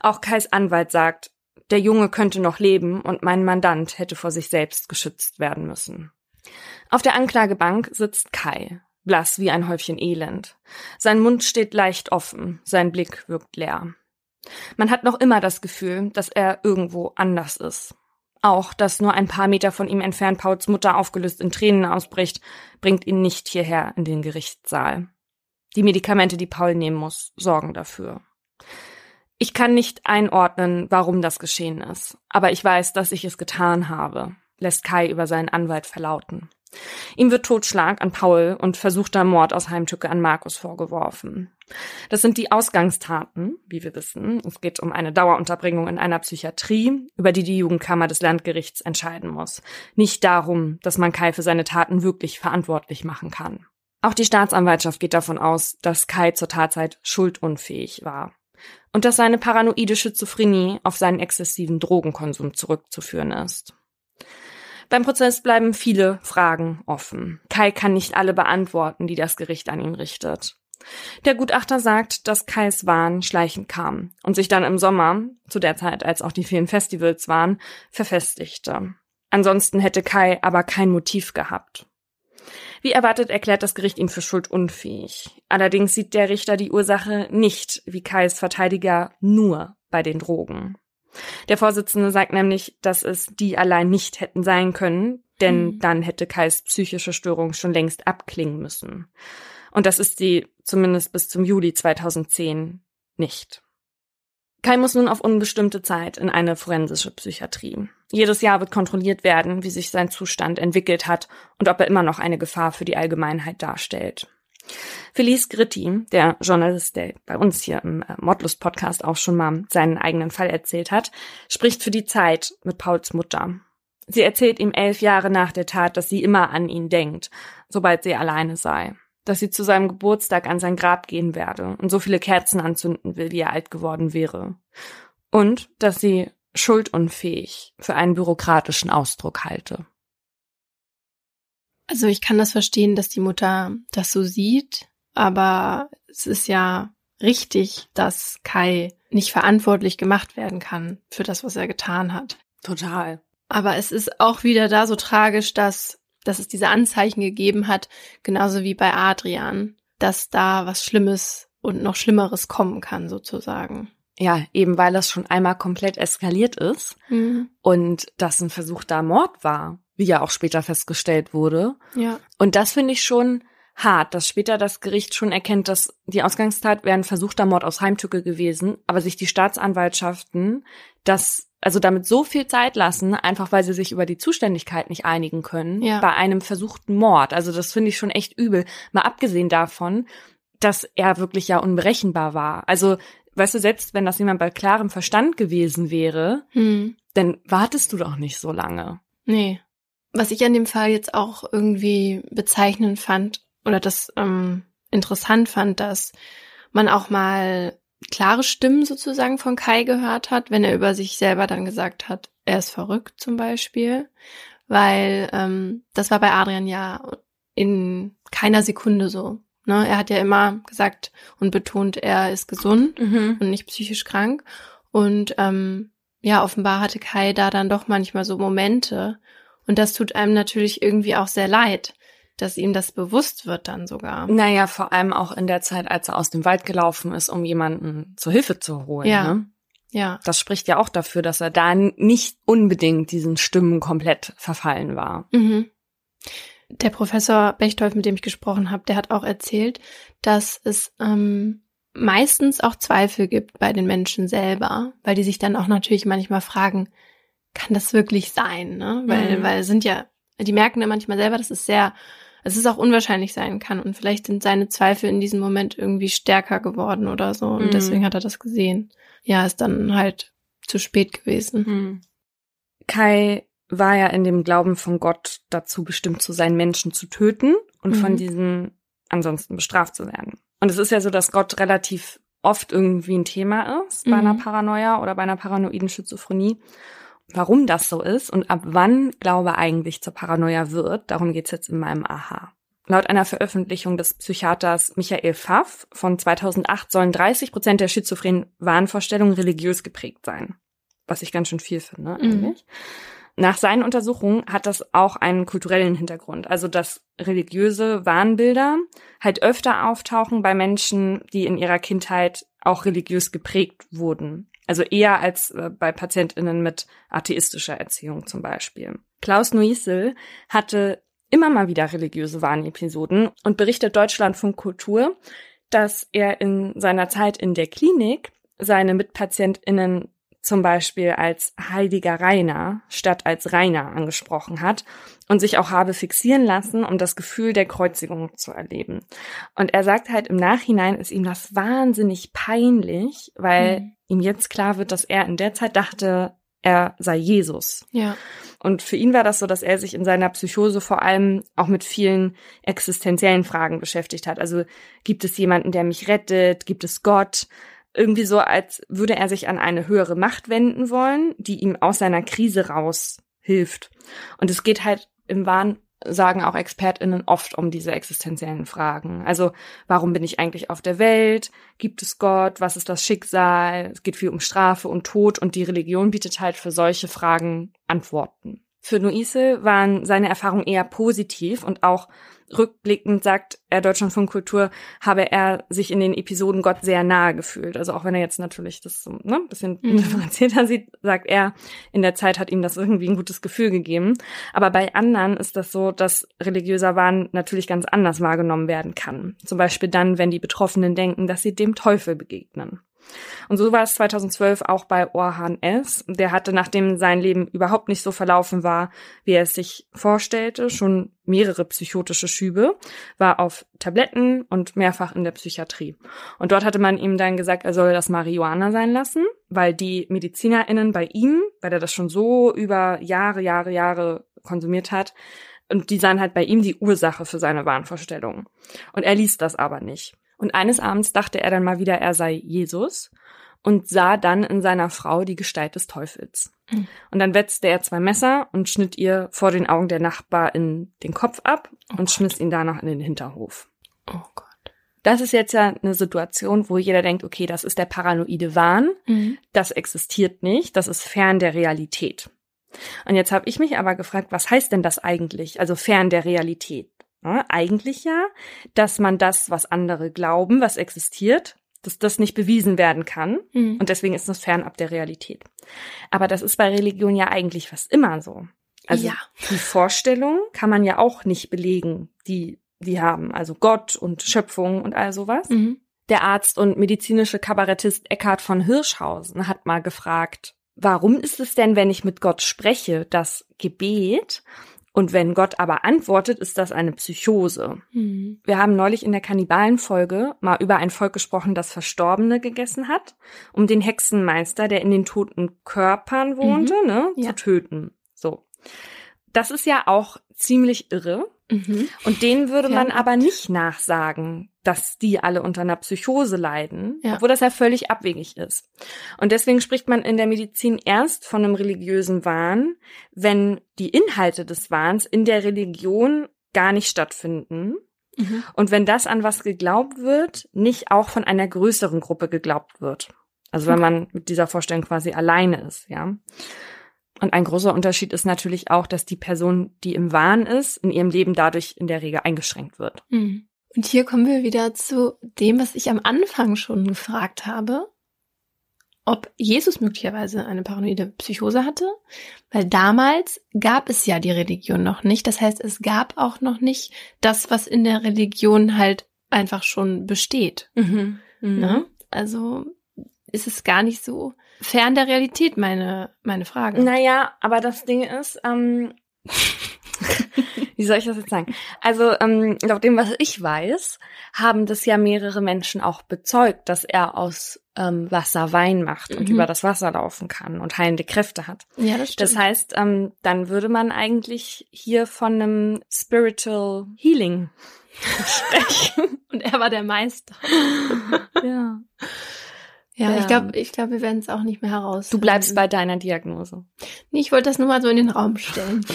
Auch Kais Anwalt sagt, der Junge könnte noch leben und mein Mandant hätte vor sich selbst geschützt werden müssen. Auf der Anklagebank sitzt Kai, blass wie ein Häufchen Elend. Sein Mund steht leicht offen, sein Blick wirkt leer. Man hat noch immer das Gefühl, dass er irgendwo anders ist. Auch, dass nur ein paar Meter von ihm entfernt Pauls Mutter aufgelöst in Tränen ausbricht, bringt ihn nicht hierher in den Gerichtssaal. Die Medikamente, die Paul nehmen muss, sorgen dafür. Ich kann nicht einordnen, warum das geschehen ist, aber ich weiß, dass ich es getan habe, lässt Kai über seinen Anwalt verlauten. Ihm wird Totschlag an Paul und versuchter Mord aus Heimtücke an Markus vorgeworfen. Das sind die Ausgangstaten, wie wir wissen. Es geht um eine Dauerunterbringung in einer Psychiatrie, über die die Jugendkammer des Landgerichts entscheiden muss. Nicht darum, dass man Kai für seine Taten wirklich verantwortlich machen kann. Auch die Staatsanwaltschaft geht davon aus, dass Kai zur Tatzeit schuldunfähig war und dass seine paranoide Schizophrenie auf seinen exzessiven Drogenkonsum zurückzuführen ist. Beim Prozess bleiben viele Fragen offen. Kai kann nicht alle beantworten, die das Gericht an ihn richtet. Der Gutachter sagt, dass Kais Wahn schleichend kam und sich dann im Sommer, zu der Zeit, als auch die vielen Festivals waren, verfestigte. Ansonsten hätte Kai aber kein Motiv gehabt. Wie erwartet erklärt das Gericht ihn für schuldunfähig. Allerdings sieht der Richter die Ursache nicht, wie Kais Verteidiger, nur bei den Drogen. Der Vorsitzende sagt nämlich, dass es die allein nicht hätten sein können, denn mhm. dann hätte Kais psychische Störung schon längst abklingen müssen. Und das ist sie zumindest bis zum Juli 2010 nicht. Kai muss nun auf unbestimmte Zeit in eine forensische Psychiatrie. Jedes Jahr wird kontrolliert werden, wie sich sein Zustand entwickelt hat und ob er immer noch eine Gefahr für die Allgemeinheit darstellt. Felice Gritti, der Journalist, der bei uns hier im äh, Modlust Podcast auch schon mal seinen eigenen Fall erzählt hat, spricht für die Zeit mit Pauls Mutter. Sie erzählt ihm elf Jahre nach der Tat, dass sie immer an ihn denkt, sobald sie alleine sei dass sie zu seinem Geburtstag an sein Grab gehen werde und so viele Kerzen anzünden will, wie er alt geworden wäre. Und dass sie schuldunfähig für einen bürokratischen Ausdruck halte. Also ich kann das verstehen, dass die Mutter das so sieht, aber es ist ja richtig, dass Kai nicht verantwortlich gemacht werden kann für das, was er getan hat. Total. Aber es ist auch wieder da so tragisch, dass dass es diese Anzeichen gegeben hat, genauso wie bei Adrian, dass da was Schlimmes und noch Schlimmeres kommen kann, sozusagen. Ja, eben weil das schon einmal komplett eskaliert ist mhm. und das ein versuchter Mord war, wie ja auch später festgestellt wurde. Ja. Und das finde ich schon hart, dass später das Gericht schon erkennt, dass die Ausgangstat wäre ein versuchter Mord aus Heimtücke gewesen, aber sich die Staatsanwaltschaften das also damit so viel Zeit lassen, einfach weil sie sich über die Zuständigkeit nicht einigen können, ja. bei einem versuchten Mord. Also das finde ich schon echt übel. Mal abgesehen davon, dass er wirklich ja unberechenbar war. Also, weißt du, selbst wenn das jemand bei klarem Verstand gewesen wäre, hm. dann wartest du doch nicht so lange. Nee. Was ich an dem Fall jetzt auch irgendwie bezeichnend fand, oder das ähm, interessant fand, dass man auch mal klare Stimmen sozusagen von Kai gehört hat, wenn er über sich selber dann gesagt hat, er ist verrückt zum Beispiel, weil ähm, das war bei Adrian ja in keiner Sekunde so. Ne? Er hat ja immer gesagt und betont, er ist gesund mhm. und nicht psychisch krank. Und ähm, ja, offenbar hatte Kai da dann doch manchmal so Momente. Und das tut einem natürlich irgendwie auch sehr leid, dass ihm das bewusst wird dann sogar. Naja, vor allem auch in der Zeit, als er aus dem Wald gelaufen ist, um jemanden zur Hilfe zu holen. Ja. Ne? Ja. Das spricht ja auch dafür, dass er da nicht unbedingt diesen Stimmen komplett verfallen war. Mhm. Der Professor Bechtolf, mit dem ich gesprochen habe, der hat auch erzählt, dass es ähm, meistens auch Zweifel gibt bei den Menschen selber, weil die sich dann auch natürlich manchmal fragen, kann das wirklich sein? Ne? Weil, mhm. weil sind ja, die merken ja manchmal selber, dass es sehr es ist auch unwahrscheinlich sein kann und vielleicht sind seine Zweifel in diesem Moment irgendwie stärker geworden oder so und mhm. deswegen hat er das gesehen. Ja, ist dann halt zu spät gewesen. Mhm. Kai war ja in dem Glauben von Gott dazu bestimmt zu sein, Menschen zu töten und mhm. von diesen ansonsten bestraft zu werden. Und es ist ja so, dass Gott relativ oft irgendwie ein Thema ist bei einer mhm. Paranoia oder bei einer paranoiden Schizophrenie warum das so ist und ab wann Glaube eigentlich zur Paranoia wird. Darum geht's jetzt in meinem Aha. Laut einer Veröffentlichung des Psychiaters Michael Pfaff von 2008 sollen 30 Prozent der schizophrenen Wahnvorstellungen religiös geprägt sein. Was ich ganz schön viel finde, mhm. eigentlich. Nach seinen Untersuchungen hat das auch einen kulturellen Hintergrund. Also, dass religiöse Wahnbilder halt öfter auftauchen bei Menschen, die in ihrer Kindheit auch religiös geprägt wurden. Also eher als äh, bei PatientInnen mit atheistischer Erziehung zum Beispiel. Klaus Nuisel hatte immer mal wieder religiöse Warnepisoden und berichtet Deutschlandfunk Kultur, dass er in seiner Zeit in der Klinik seine MitpatientInnen zum Beispiel als heiliger Rainer statt als Rainer angesprochen hat und sich auch habe fixieren lassen, um das Gefühl der Kreuzigung zu erleben. Und er sagt halt im Nachhinein ist ihm das wahnsinnig peinlich, weil mhm. Ihm jetzt klar wird, dass er in der Zeit dachte, er sei Jesus. Ja. Und für ihn war das so, dass er sich in seiner Psychose vor allem auch mit vielen existenziellen Fragen beschäftigt hat. Also gibt es jemanden, der mich rettet? Gibt es Gott? Irgendwie so, als würde er sich an eine höhere Macht wenden wollen, die ihm aus seiner Krise raus hilft. Und es geht halt im Wahn sagen auch ExpertInnen oft um diese existenziellen Fragen. Also, warum bin ich eigentlich auf der Welt? Gibt es Gott? Was ist das Schicksal? Es geht viel um Strafe und Tod und die Religion bietet halt für solche Fragen Antworten. Für Nuise waren seine Erfahrungen eher positiv und auch rückblickend sagt er Deutschlandfunk Kultur, habe er sich in den Episoden Gott sehr nahe gefühlt. Also auch wenn er jetzt natürlich das so ne, ein bisschen mhm. differenzierter *laughs* sieht, sagt er, in der Zeit hat ihm das irgendwie ein gutes Gefühl gegeben. Aber bei anderen ist das so, dass religiöser Wahn natürlich ganz anders wahrgenommen werden kann. Zum Beispiel dann, wenn die Betroffenen denken, dass sie dem Teufel begegnen. Und so war es 2012 auch bei Orhan S. Der hatte, nachdem sein Leben überhaupt nicht so verlaufen war, wie er es sich vorstellte, schon mehrere psychotische Schübe, war auf Tabletten und mehrfach in der Psychiatrie. Und dort hatte man ihm dann gesagt, er solle das Marihuana sein lassen, weil die MedizinerInnen bei ihm, weil er das schon so über Jahre, Jahre, Jahre konsumiert hat, und die sahen halt bei ihm die Ursache für seine Wahnvorstellungen. Und er ließ das aber nicht. Und eines Abends dachte er dann mal wieder, er sei Jesus und sah dann in seiner Frau die Gestalt des Teufels. Mhm. Und dann wetzte er zwei Messer und schnitt ihr vor den Augen der Nachbar in den Kopf ab oh und Gott. schmiss ihn danach in den Hinterhof. Oh Gott. Das ist jetzt ja eine Situation, wo jeder denkt, okay, das ist der paranoide Wahn, mhm. das existiert nicht, das ist fern der Realität. Und jetzt habe ich mich aber gefragt, was heißt denn das eigentlich? Also fern der Realität. Ja, eigentlich ja, dass man das, was andere glauben, was existiert, dass das nicht bewiesen werden kann. Mhm. Und deswegen ist das fernab der Realität. Aber das ist bei Religion ja eigentlich fast immer so. Also ja. die Vorstellung kann man ja auch nicht belegen, die die haben. Also Gott und Schöpfung und all sowas. Mhm. Der Arzt und medizinische Kabarettist Eckhard von Hirschhausen hat mal gefragt, warum ist es denn, wenn ich mit Gott spreche, das Gebet und wenn Gott aber antwortet, ist das eine Psychose. Mhm. Wir haben neulich in der Kannibalenfolge mal über ein Volk gesprochen, das Verstorbene gegessen hat, um den Hexenmeister, der in den toten Körpern wohnte, mhm. ne, ja. zu töten. So. Das ist ja auch ziemlich irre. Mhm. Und denen würde man aber nicht nachsagen, dass die alle unter einer Psychose leiden, ja. obwohl das ja völlig abwegig ist. Und deswegen spricht man in der Medizin erst von einem religiösen Wahn, wenn die Inhalte des Wahns in der Religion gar nicht stattfinden. Mhm. Und wenn das an was geglaubt wird, nicht auch von einer größeren Gruppe geglaubt wird. Also wenn man mit dieser Vorstellung quasi alleine ist, ja. Und ein großer Unterschied ist natürlich auch, dass die Person, die im Wahn ist, in ihrem Leben dadurch in der Regel eingeschränkt wird. Mhm. Und hier kommen wir wieder zu dem, was ich am Anfang schon gefragt habe, ob Jesus möglicherweise eine paranoide Psychose hatte, weil damals gab es ja die Religion noch nicht. Das heißt, es gab auch noch nicht das, was in der Religion halt einfach schon besteht. Mhm. Mhm. Ne? Also ist es gar nicht so fern der Realität, meine, meine Frage. Naja, aber das Ding ist, ähm, *laughs* wie soll ich das jetzt sagen? Also, ähm, laut dem, was ich weiß, haben das ja mehrere Menschen auch bezeugt, dass er aus ähm, Wasser Wein macht und mhm. über das Wasser laufen kann und heilende Kräfte hat. Ja, das stimmt. Das heißt, ähm, dann würde man eigentlich hier von einem Spiritual Healing *laughs* sprechen. und er war der Meister. ja. Ja, ja, ich glaube, ich glaube, wir werden es auch nicht mehr heraus. Du bleibst bei deiner Diagnose. Nee, ich wollte das nur mal so in den Raum stellen. *laughs*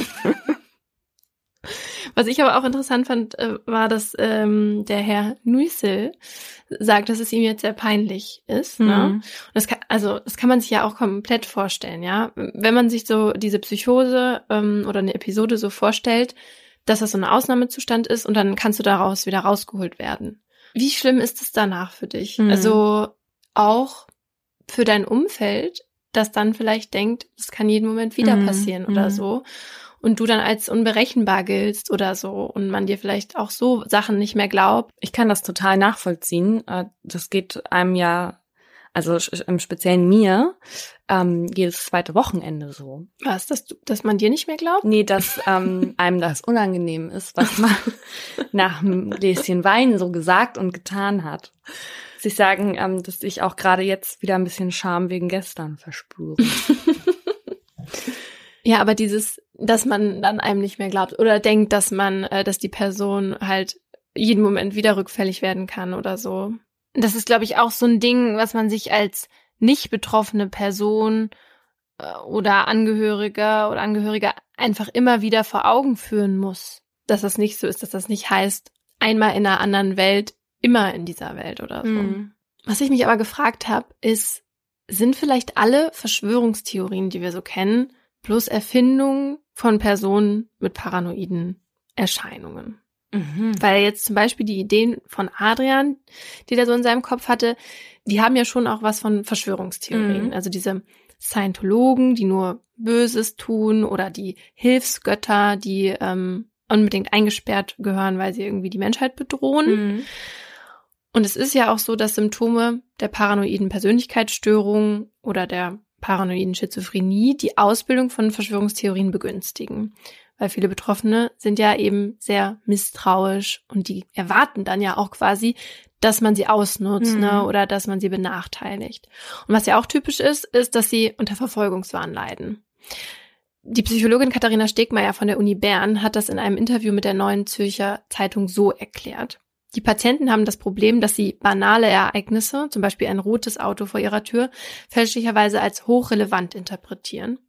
Was ich aber auch interessant fand, äh, war, dass ähm, der Herr Nuisel sagt, dass es ihm jetzt sehr peinlich ist. Ne? Mhm. Ne? Das kann, also das kann man sich ja auch komplett vorstellen, ja. Wenn man sich so diese Psychose ähm, oder eine Episode so vorstellt, dass das so ein Ausnahmezustand ist und dann kannst du daraus wieder rausgeholt werden. Wie schlimm ist es danach für dich? Mhm. Also auch für dein Umfeld, das dann vielleicht denkt, das kann jeden Moment wieder mhm. passieren oder mhm. so und du dann als unberechenbar giltst oder so und man dir vielleicht auch so Sachen nicht mehr glaubt. Ich kann das total nachvollziehen. Äh, das geht einem ja, also im Speziellen mir, ähm, jedes zweite Wochenende so. Was, dass, du, dass man dir nicht mehr glaubt? Nee, dass ähm, *laughs* einem das unangenehm ist, was man nach einem Gläschen Wein so gesagt und getan hat. Muss ich sagen, ähm, dass ich auch gerade jetzt wieder ein bisschen Scham wegen gestern verspüre. Ja, aber dieses, dass man dann einem nicht mehr glaubt oder denkt, dass man, äh, dass die Person halt jeden Moment wieder rückfällig werden kann oder so. Das ist, glaube ich, auch so ein Ding, was man sich als nicht betroffene Person äh, oder Angehöriger oder Angehöriger einfach immer wieder vor Augen führen muss. Dass das nicht so ist, dass das nicht heißt, einmal in einer anderen Welt, immer in dieser Welt oder so. Mhm. Was ich mich aber gefragt habe, ist, sind vielleicht alle Verschwörungstheorien, die wir so kennen, bloß Erfindungen von Personen mit paranoiden Erscheinungen? Mhm. Weil jetzt zum Beispiel die Ideen von Adrian, die der so in seinem Kopf hatte, die haben ja schon auch was von Verschwörungstheorien. Mhm. Also diese Scientologen, die nur Böses tun oder die Hilfsgötter, die ähm, unbedingt eingesperrt gehören, weil sie irgendwie die Menschheit bedrohen. Mhm. Und es ist ja auch so, dass Symptome der paranoiden Persönlichkeitsstörung oder der paranoiden Schizophrenie die Ausbildung von Verschwörungstheorien begünstigen weil viele Betroffene sind ja eben sehr misstrauisch und die erwarten dann ja auch quasi, dass man sie ausnutzt ne, mhm. ne, oder dass man sie benachteiligt. Und was ja auch typisch ist, ist, dass sie unter Verfolgungswahn leiden. Die Psychologin Katharina Stegmeier von der Uni Bern hat das in einem Interview mit der Neuen Zürcher Zeitung so erklärt. Die Patienten haben das Problem, dass sie banale Ereignisse, zum Beispiel ein rotes Auto vor ihrer Tür, fälschlicherweise als hochrelevant interpretieren.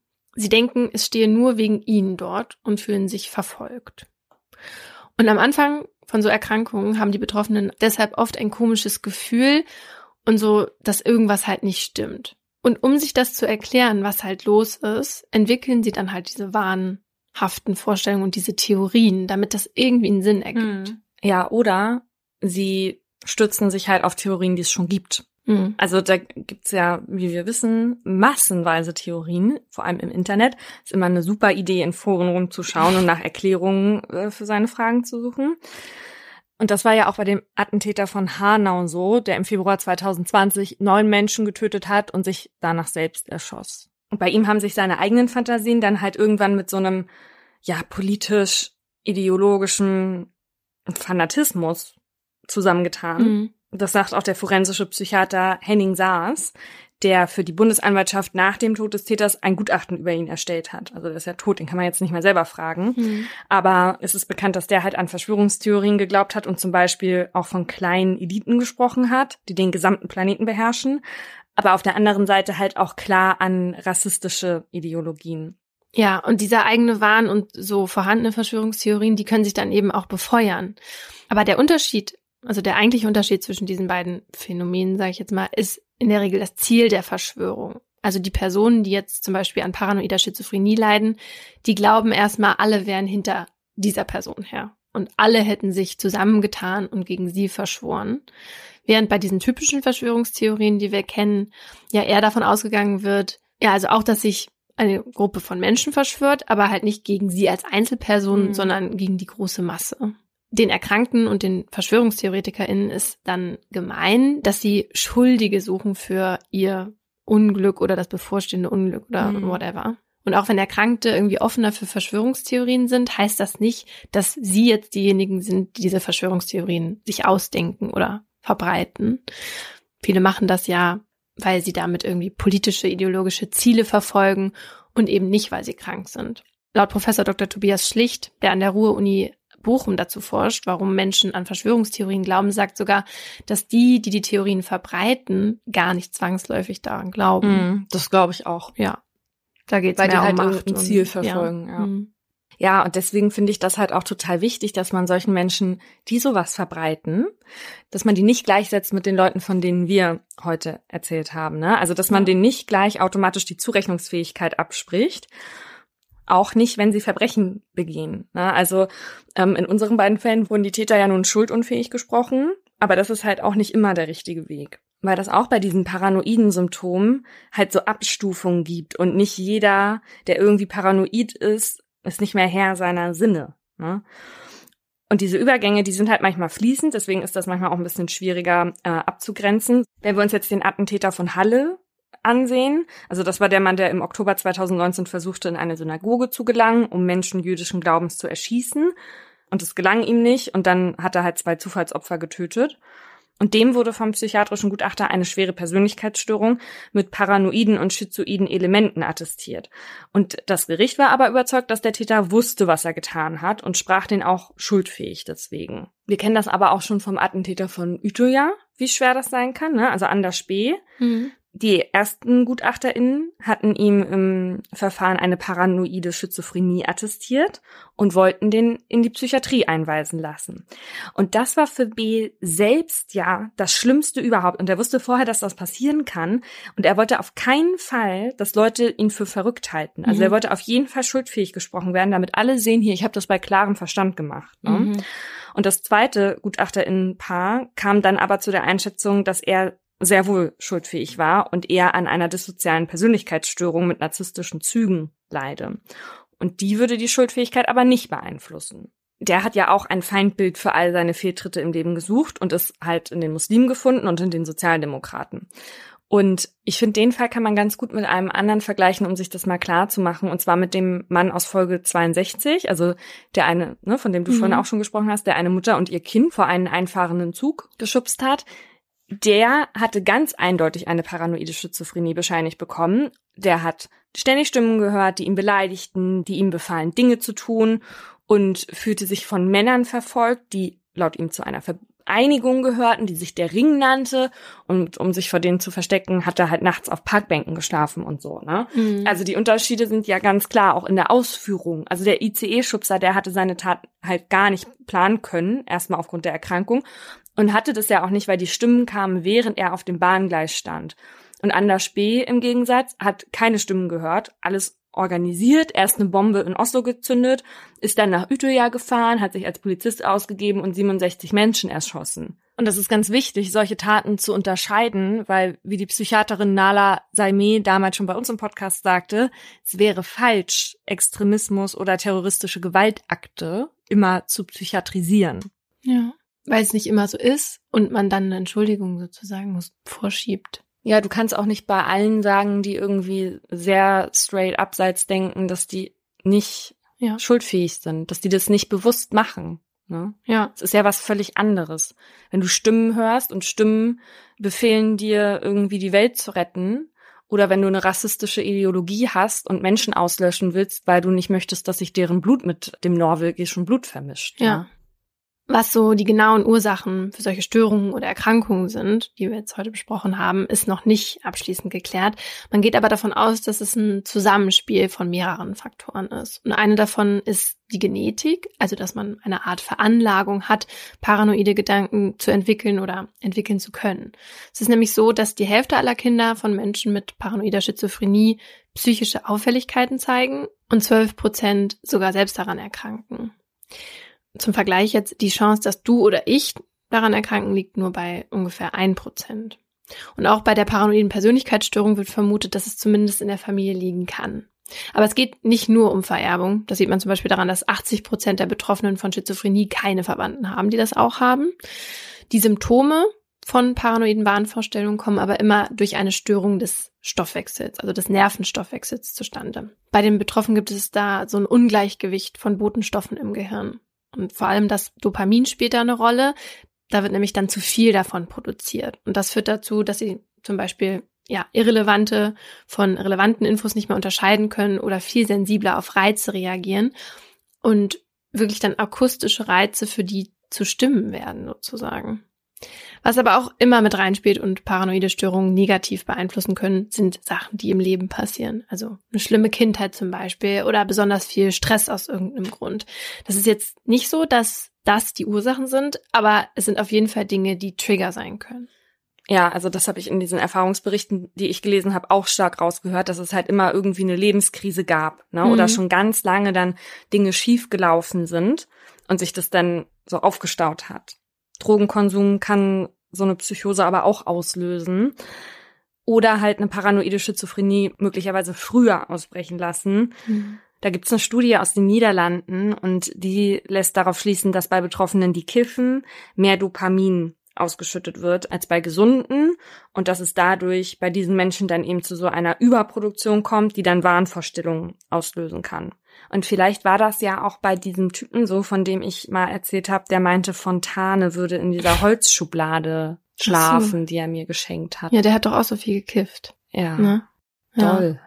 Sie denken, es stehe nur wegen ihnen dort und fühlen sich verfolgt. Und am Anfang von so Erkrankungen haben die Betroffenen deshalb oft ein komisches Gefühl und so, dass irgendwas halt nicht stimmt. Und um sich das zu erklären, was halt los ist, entwickeln sie dann halt diese wahnhaften Vorstellungen und diese Theorien, damit das irgendwie einen Sinn ergibt. Hm. Ja, oder sie stützen sich halt auf Theorien, die es schon gibt. Mhm. Also da gibt's ja, wie wir wissen, massenweise Theorien, vor allem im Internet. Ist immer eine super Idee, in Foren rumzuschauen und nach Erklärungen äh, für seine Fragen zu suchen. Und das war ja auch bei dem Attentäter von Hanau so, der im Februar 2020 neun Menschen getötet hat und sich danach selbst erschoss. Und bei ihm haben sich seine eigenen Fantasien dann halt irgendwann mit so einem, ja, politisch ideologischen Fanatismus zusammengetan. Mhm. Das sagt auch der forensische Psychiater Henning Saas, der für die Bundesanwaltschaft nach dem Tod des Täters ein Gutachten über ihn erstellt hat. Also der ist ja tot, den kann man jetzt nicht mehr selber fragen. Mhm. Aber es ist bekannt, dass der halt an Verschwörungstheorien geglaubt hat und zum Beispiel auch von kleinen Eliten gesprochen hat, die den gesamten Planeten beherrschen. Aber auf der anderen Seite halt auch klar an rassistische Ideologien. Ja, und dieser eigene Wahn und so vorhandene Verschwörungstheorien, die können sich dann eben auch befeuern. Aber der Unterschied also der eigentliche Unterschied zwischen diesen beiden Phänomenen, sage ich jetzt mal, ist in der Regel das Ziel der Verschwörung. Also die Personen, die jetzt zum Beispiel an paranoider Schizophrenie leiden, die glauben erstmal, alle wären hinter dieser Person her. Und alle hätten sich zusammengetan und gegen sie verschworen. Während bei diesen typischen Verschwörungstheorien, die wir kennen, ja eher davon ausgegangen wird, ja, also auch, dass sich eine Gruppe von Menschen verschwört, aber halt nicht gegen sie als Einzelperson, mhm. sondern gegen die große Masse den Erkrankten und den VerschwörungstheoretikerInnen ist dann gemein, dass sie Schuldige suchen für ihr Unglück oder das bevorstehende Unglück oder mhm. whatever. Und auch wenn Erkrankte irgendwie offener für Verschwörungstheorien sind, heißt das nicht, dass sie jetzt diejenigen sind, die diese Verschwörungstheorien sich ausdenken oder verbreiten. Viele machen das ja, weil sie damit irgendwie politische, ideologische Ziele verfolgen und eben nicht, weil sie krank sind. Laut Professor Dr. Tobias Schlicht, der an der Ruhr-Uni Bochum dazu forscht, warum Menschen an Verschwörungstheorien glauben, sagt sogar, dass die, die die Theorien verbreiten, gar nicht zwangsläufig daran glauben. Mm, das glaube ich auch. Ja. Da geht es mehr die halt um Macht ein Ziel verfolgen. Ja. Ja. Mm. ja, und deswegen finde ich das halt auch total wichtig, dass man solchen Menschen, die sowas verbreiten, dass man die nicht gleichsetzt mit den Leuten, von denen wir heute erzählt haben. Ne? Also, dass man denen nicht gleich automatisch die Zurechnungsfähigkeit abspricht auch nicht, wenn sie Verbrechen begehen. Ne? Also ähm, in unseren beiden Fällen wurden die Täter ja nun schuldunfähig gesprochen, aber das ist halt auch nicht immer der richtige Weg. Weil das auch bei diesen paranoiden Symptomen halt so Abstufungen gibt und nicht jeder, der irgendwie paranoid ist, ist nicht mehr Herr seiner Sinne. Ne? Und diese Übergänge, die sind halt manchmal fließend, deswegen ist das manchmal auch ein bisschen schwieriger äh, abzugrenzen. Wenn wir uns jetzt den Attentäter von Halle ansehen. Also das war der Mann, der im Oktober 2019 versuchte, in eine Synagoge zu gelangen, um Menschen jüdischen Glaubens zu erschießen. Und es gelang ihm nicht. Und dann hat er halt zwei Zufallsopfer getötet. Und dem wurde vom psychiatrischen Gutachter eine schwere Persönlichkeitsstörung mit paranoiden und schizoiden Elementen attestiert. Und das Gericht war aber überzeugt, dass der Täter wusste, was er getan hat und sprach den auch schuldfähig deswegen. Wir kennen das aber auch schon vom Attentäter von Utøya, wie schwer das sein kann, ne? also Anders Spee. Mhm. Die ersten GutachterInnen hatten ihm im Verfahren eine paranoide Schizophrenie attestiert und wollten den in die Psychiatrie einweisen lassen. Und das war für B selbst ja das Schlimmste überhaupt. Und er wusste vorher, dass das passieren kann. Und er wollte auf keinen Fall, dass Leute ihn für verrückt halten. Also mhm. er wollte auf jeden Fall schuldfähig gesprochen werden, damit alle sehen hier, ich habe das bei klarem Verstand gemacht. Ne? Mhm. Und das zweite GutachterInnen-Paar kam dann aber zu der Einschätzung, dass er sehr wohl schuldfähig war und eher an einer dissozialen Persönlichkeitsstörung mit narzisstischen Zügen leide. Und die würde die Schuldfähigkeit aber nicht beeinflussen. Der hat ja auch ein Feindbild für all seine Fehltritte im Leben gesucht und ist halt in den Muslimen gefunden und in den Sozialdemokraten. Und ich finde, den Fall kann man ganz gut mit einem anderen vergleichen, um sich das mal klar zu machen. Und zwar mit dem Mann aus Folge 62, also der eine, ne, von dem du mhm. vorhin auch schon gesprochen hast, der eine Mutter und ihr Kind vor einen einfahrenden Zug geschubst hat der hatte ganz eindeutig eine paranoide Schizophrenie bescheinigt bekommen. Der hat ständig Stimmen gehört, die ihn beleidigten, die ihm befahlen, Dinge zu tun und fühlte sich von Männern verfolgt, die laut ihm zu einer Vereinigung gehörten, die sich der Ring nannte. Und um sich vor denen zu verstecken, hat er halt nachts auf Parkbänken geschlafen und so. Ne? Mhm. Also die Unterschiede sind ja ganz klar, auch in der Ausführung. Also der ICE-Schubser, der hatte seine Tat halt gar nicht planen können, erstmal aufgrund der Erkrankung und hatte das ja auch nicht, weil die Stimmen kamen, während er auf dem Bahngleis stand. Und Anders Spee im Gegensatz hat keine Stimmen gehört, alles organisiert, erst eine Bombe in Oslo gezündet, ist dann nach Utøya gefahren, hat sich als Polizist ausgegeben und 67 Menschen erschossen. Und das ist ganz wichtig, solche Taten zu unterscheiden, weil, wie die Psychiaterin Nala Saimeh damals schon bei uns im Podcast sagte, es wäre falsch, Extremismus oder terroristische Gewaltakte immer zu psychiatrisieren. Ja weil es nicht immer so ist und man dann eine Entschuldigung sozusagen muss, vorschiebt. Ja, du kannst auch nicht bei allen sagen, die irgendwie sehr straight abseits denken, dass die nicht ja. schuldfähig sind, dass die das nicht bewusst machen. Ne? Ja. Es ist ja was völlig anderes. Wenn du Stimmen hörst und Stimmen befehlen dir irgendwie die Welt zu retten, oder wenn du eine rassistische Ideologie hast und Menschen auslöschen willst, weil du nicht möchtest, dass sich deren Blut mit dem norwegischen Blut vermischt. Ja. ja. Was so die genauen Ursachen für solche Störungen oder Erkrankungen sind, die wir jetzt heute besprochen haben, ist noch nicht abschließend geklärt. Man geht aber davon aus, dass es ein Zusammenspiel von mehreren Faktoren ist. Und eine davon ist die Genetik, also dass man eine Art Veranlagung hat, paranoide Gedanken zu entwickeln oder entwickeln zu können. Es ist nämlich so, dass die Hälfte aller Kinder von Menschen mit paranoider Schizophrenie psychische Auffälligkeiten zeigen und 12 Prozent sogar selbst daran erkranken zum Vergleich jetzt die Chance, dass du oder ich daran erkranken, liegt nur bei ungefähr ein Prozent. Und auch bei der paranoiden Persönlichkeitsstörung wird vermutet, dass es zumindest in der Familie liegen kann. Aber es geht nicht nur um Vererbung. Das sieht man zum Beispiel daran, dass 80 Prozent der Betroffenen von Schizophrenie keine Verwandten haben, die das auch haben. Die Symptome von paranoiden Wahnvorstellungen kommen aber immer durch eine Störung des Stoffwechsels, also des Nervenstoffwechsels zustande. Bei den Betroffenen gibt es da so ein Ungleichgewicht von Botenstoffen im Gehirn. Und vor allem das Dopamin spielt da eine Rolle. Da wird nämlich dann zu viel davon produziert. Und das führt dazu, dass sie zum Beispiel ja, irrelevante von relevanten Infos nicht mehr unterscheiden können oder viel sensibler auf Reize reagieren und wirklich dann akustische Reize für die zu Stimmen werden sozusagen. Was aber auch immer mit reinspielt und paranoide Störungen negativ beeinflussen können, sind Sachen, die im Leben passieren. Also eine schlimme Kindheit zum Beispiel oder besonders viel Stress aus irgendeinem Grund. Das ist jetzt nicht so, dass das die Ursachen sind, aber es sind auf jeden Fall Dinge, die Trigger sein können. Ja, also das habe ich in diesen Erfahrungsberichten, die ich gelesen habe, auch stark rausgehört, dass es halt immer irgendwie eine Lebenskrise gab, ne? Mhm. Oder schon ganz lange dann Dinge schiefgelaufen sind und sich das dann so aufgestaut hat. Drogenkonsum kann so eine Psychose aber auch auslösen. Oder halt eine paranoide Schizophrenie möglicherweise früher ausbrechen lassen. Mhm. Da gibt's eine Studie aus den Niederlanden und die lässt darauf schließen, dass bei Betroffenen, die kiffen, mehr Dopamin ausgeschüttet wird als bei Gesunden und dass es dadurch bei diesen Menschen dann eben zu so einer Überproduktion kommt, die dann Wahnvorstellungen auslösen kann. Und vielleicht war das ja auch bei diesem Typen so, von dem ich mal erzählt habe, der meinte, Fontane würde in dieser Holzschublade schlafen, so. die er mir geschenkt hat. Ja, der hat doch auch so viel gekifft. Ja. Ne? ja. Doll.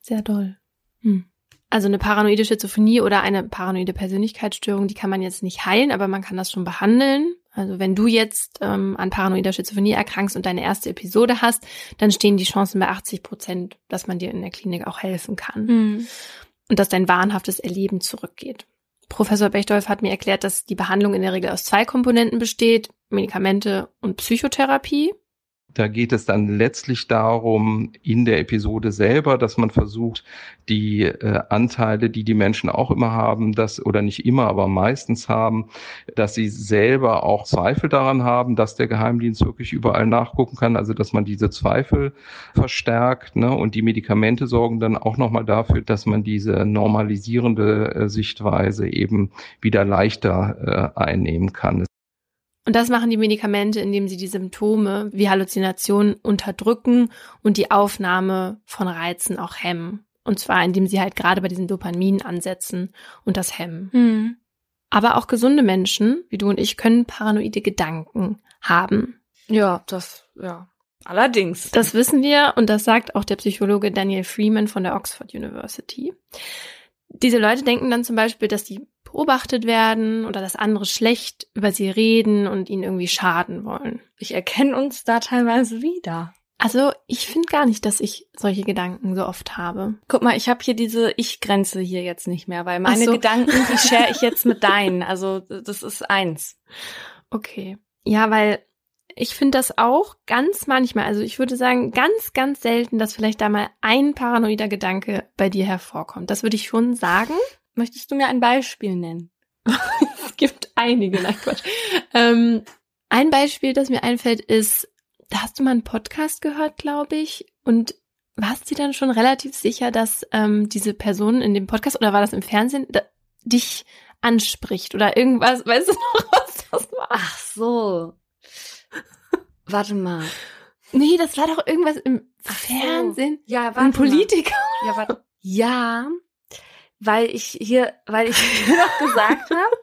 Sehr doll. Hm. Also eine paranoide Schizophrenie oder eine paranoide Persönlichkeitsstörung, die kann man jetzt nicht heilen, aber man kann das schon behandeln. Also wenn du jetzt ähm, an paranoider Schizophrenie erkrankst und deine erste Episode hast, dann stehen die Chancen bei 80 Prozent, dass man dir in der Klinik auch helfen kann. Mhm. Und dass dein wahnhaftes Erleben zurückgeht. Professor Bechdolf hat mir erklärt, dass die Behandlung in der Regel aus zwei Komponenten besteht, Medikamente und Psychotherapie. Da geht es dann letztlich darum, in der Episode selber, dass man versucht, die äh, Anteile, die die Menschen auch immer haben, dass oder nicht immer, aber meistens haben, dass sie selber auch Zweifel daran haben, dass der Geheimdienst wirklich überall nachgucken kann, also dass man diese Zweifel verstärkt. Ne? Und die Medikamente sorgen dann auch nochmal dafür, dass man diese normalisierende äh, Sichtweise eben wieder leichter äh, einnehmen kann. Und das machen die Medikamente, indem sie die Symptome wie Halluzinationen unterdrücken und die Aufnahme von Reizen auch hemmen. Und zwar, indem sie halt gerade bei diesen Dopamin ansetzen und das hemmen. Mhm. Aber auch gesunde Menschen, wie du und ich, können paranoide Gedanken haben. Ja, das, ja. Allerdings. Das wissen wir und das sagt auch der Psychologe Daniel Freeman von der Oxford University. Diese Leute denken dann zum Beispiel, dass die beobachtet werden oder dass andere schlecht über sie reden und ihnen irgendwie schaden wollen. Ich erkenne uns da teilweise wieder. Also ich finde gar nicht, dass ich solche Gedanken so oft habe. Guck mal, ich habe hier diese Ich-Grenze hier jetzt nicht mehr, weil meine so. Gedanken, die *laughs* share ich jetzt mit deinen. Also das ist eins. Okay. Ja, weil ich finde das auch ganz manchmal, also ich würde sagen, ganz, ganz selten, dass vielleicht da mal ein paranoider Gedanke bei dir hervorkommt. Das würde ich schon sagen. Möchtest du mir ein Beispiel nennen? *laughs* es gibt einige, nein Quatsch. Ähm, ein Beispiel, das mir einfällt, ist, da hast du mal einen Podcast gehört, glaube ich, und warst du dann schon relativ sicher, dass ähm, diese Person in dem Podcast oder war das im Fernsehen da, dich anspricht oder irgendwas? Weißt du noch, *laughs* was das war? Ach so. Warte mal. Nee, das war doch irgendwas im Ach Fernsehen. So. Ja, warte Ein Politiker. Mal. Ja, warte. Ja, weil ich hier, weil ich *laughs* hier noch gesagt habe,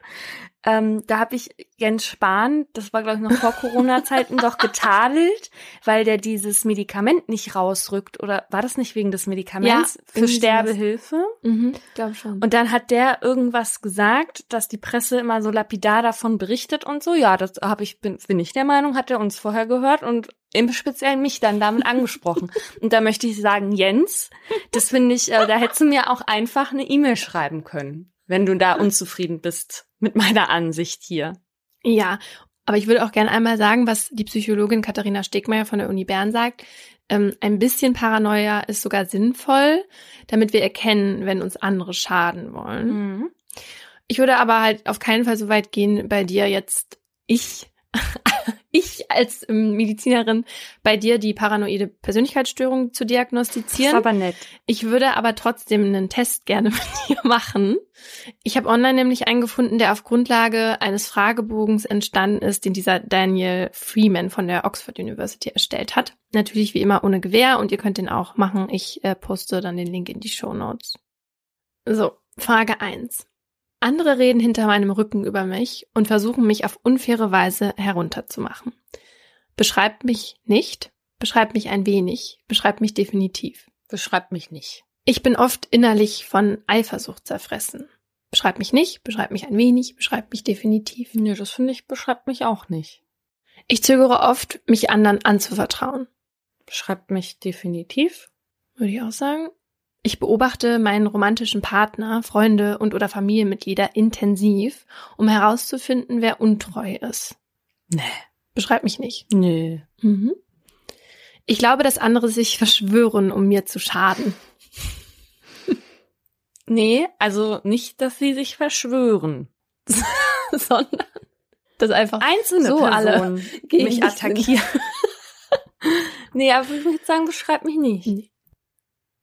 ähm, da habe ich Jens Spahn, das war glaube ich noch vor Corona-Zeiten, doch getadelt, weil der dieses Medikament nicht rausrückt. Oder war das nicht wegen des Medikaments ja, für Sterbehilfe? Mhm, glaube schon. Und dann hat der irgendwas gesagt, dass die Presse immer so lapidar davon berichtet und so. Ja, das habe ich bin, bin ich der Meinung, hat er uns vorher gehört und im Speziellen mich dann damit angesprochen. Und da möchte ich sagen, Jens, das finde ich, äh, da hättest du mir auch einfach eine E-Mail schreiben können, wenn du da unzufrieden bist mit meiner Ansicht hier. Ja, aber ich würde auch gerne einmal sagen, was die Psychologin Katharina Stegmeier von der Uni Bern sagt. Ähm, ein bisschen Paranoia ist sogar sinnvoll, damit wir erkennen, wenn uns andere schaden wollen. Mhm. Ich würde aber halt auf keinen Fall so weit gehen, bei dir jetzt ich ich als ähm, Medizinerin bei dir die paranoide Persönlichkeitsstörung zu diagnostizieren. Das ist aber nett. Ich würde aber trotzdem einen Test gerne *laughs* mit dir machen. Ich habe online nämlich einen gefunden, der auf Grundlage eines Fragebogens entstanden ist, den dieser Daniel Freeman von der Oxford University erstellt hat. Natürlich wie immer ohne Gewähr und ihr könnt den auch machen. Ich äh, poste dann den Link in die Show Notes. So, Frage eins. Andere reden hinter meinem Rücken über mich und versuchen mich auf unfaire Weise herunterzumachen. Beschreibt mich nicht, beschreibt mich ein wenig, beschreibt mich definitiv. Beschreibt mich nicht. Ich bin oft innerlich von Eifersucht zerfressen. Beschreibt mich nicht, beschreibt mich ein wenig, beschreibt mich definitiv. Nee, das finde ich, beschreibt mich auch nicht. Ich zögere oft, mich anderen anzuvertrauen. Beschreibt mich definitiv. Würde ich auch sagen. Ich beobachte meinen romantischen Partner, Freunde und oder Familienmitglieder intensiv, um herauszufinden, wer untreu ist. Nee. Beschreib mich nicht. Nee. Mhm. Ich glaube, dass andere sich verschwören, um mir zu schaden. *laughs* nee, also nicht, dass sie sich verschwören, *laughs* sondern dass einfach einzelne so Personen alle mich attackieren. *laughs* nee, aber ich würde sagen, beschreib mich nicht. Nee.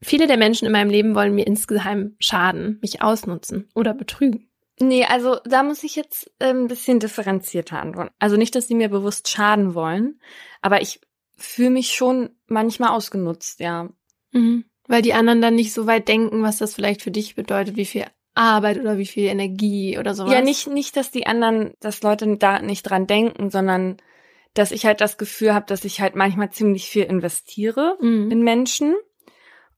Viele der Menschen in meinem Leben wollen mir insgeheim schaden, mich ausnutzen oder betrügen. Nee, also da muss ich jetzt äh, ein bisschen differenzierter antworten. Also nicht, dass sie mir bewusst schaden wollen, aber ich fühle mich schon manchmal ausgenutzt, ja. Mhm. Weil die anderen dann nicht so weit denken, was das vielleicht für dich bedeutet, wie viel Arbeit oder wie viel Energie oder sowas. Ja, nicht, nicht, dass die anderen, dass Leute da nicht dran denken, sondern dass ich halt das Gefühl habe, dass ich halt manchmal ziemlich viel investiere mhm. in Menschen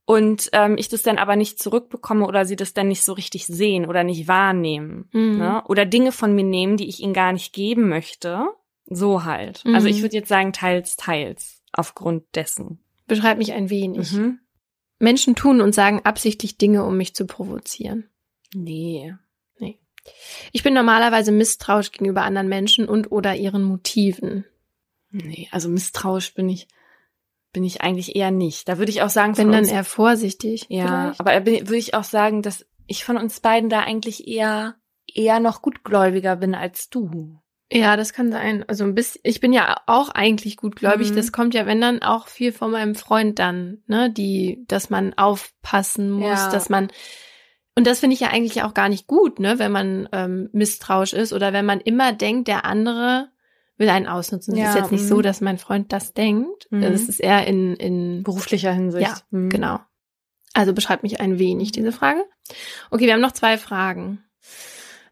und ähm, ich das dann aber nicht zurückbekomme oder sie das dann nicht so richtig sehen oder nicht wahrnehmen. Mhm. Ne? Oder Dinge von mir nehmen, die ich ihnen gar nicht geben möchte. So halt. Mhm. Also ich würde jetzt sagen, teils, teils, aufgrund dessen. Beschreib mich ein wenig. Mhm. Menschen tun und sagen absichtlich Dinge, um mich zu provozieren. Nee. Nee. Ich bin normalerweise misstrauisch gegenüber anderen Menschen und oder ihren Motiven. Nee, also misstrauisch bin ich bin ich eigentlich eher nicht. Da würde ich auch sagen, bin dann eher vorsichtig. Ja, vielleicht? aber würde ich auch sagen, dass ich von uns beiden da eigentlich eher eher noch gutgläubiger bin als du. Ja, das kann sein. Also ein bisschen, ich bin ja auch eigentlich gutgläubig. Mhm. Das kommt ja, wenn dann auch viel von meinem Freund dann, ne, die, dass man aufpassen muss, ja. dass man und das finde ich ja eigentlich auch gar nicht gut, ne, wenn man ähm, misstrauisch ist oder wenn man immer denkt, der andere will einen ausnutzen. Es ja, ist jetzt nicht so, mhm. dass mein Freund das denkt. Mhm. Das ist eher in, in beruflicher Hinsicht. Ja, mhm. genau. Also beschreibt mich ein wenig diese Frage. Okay, wir haben noch zwei Fragen.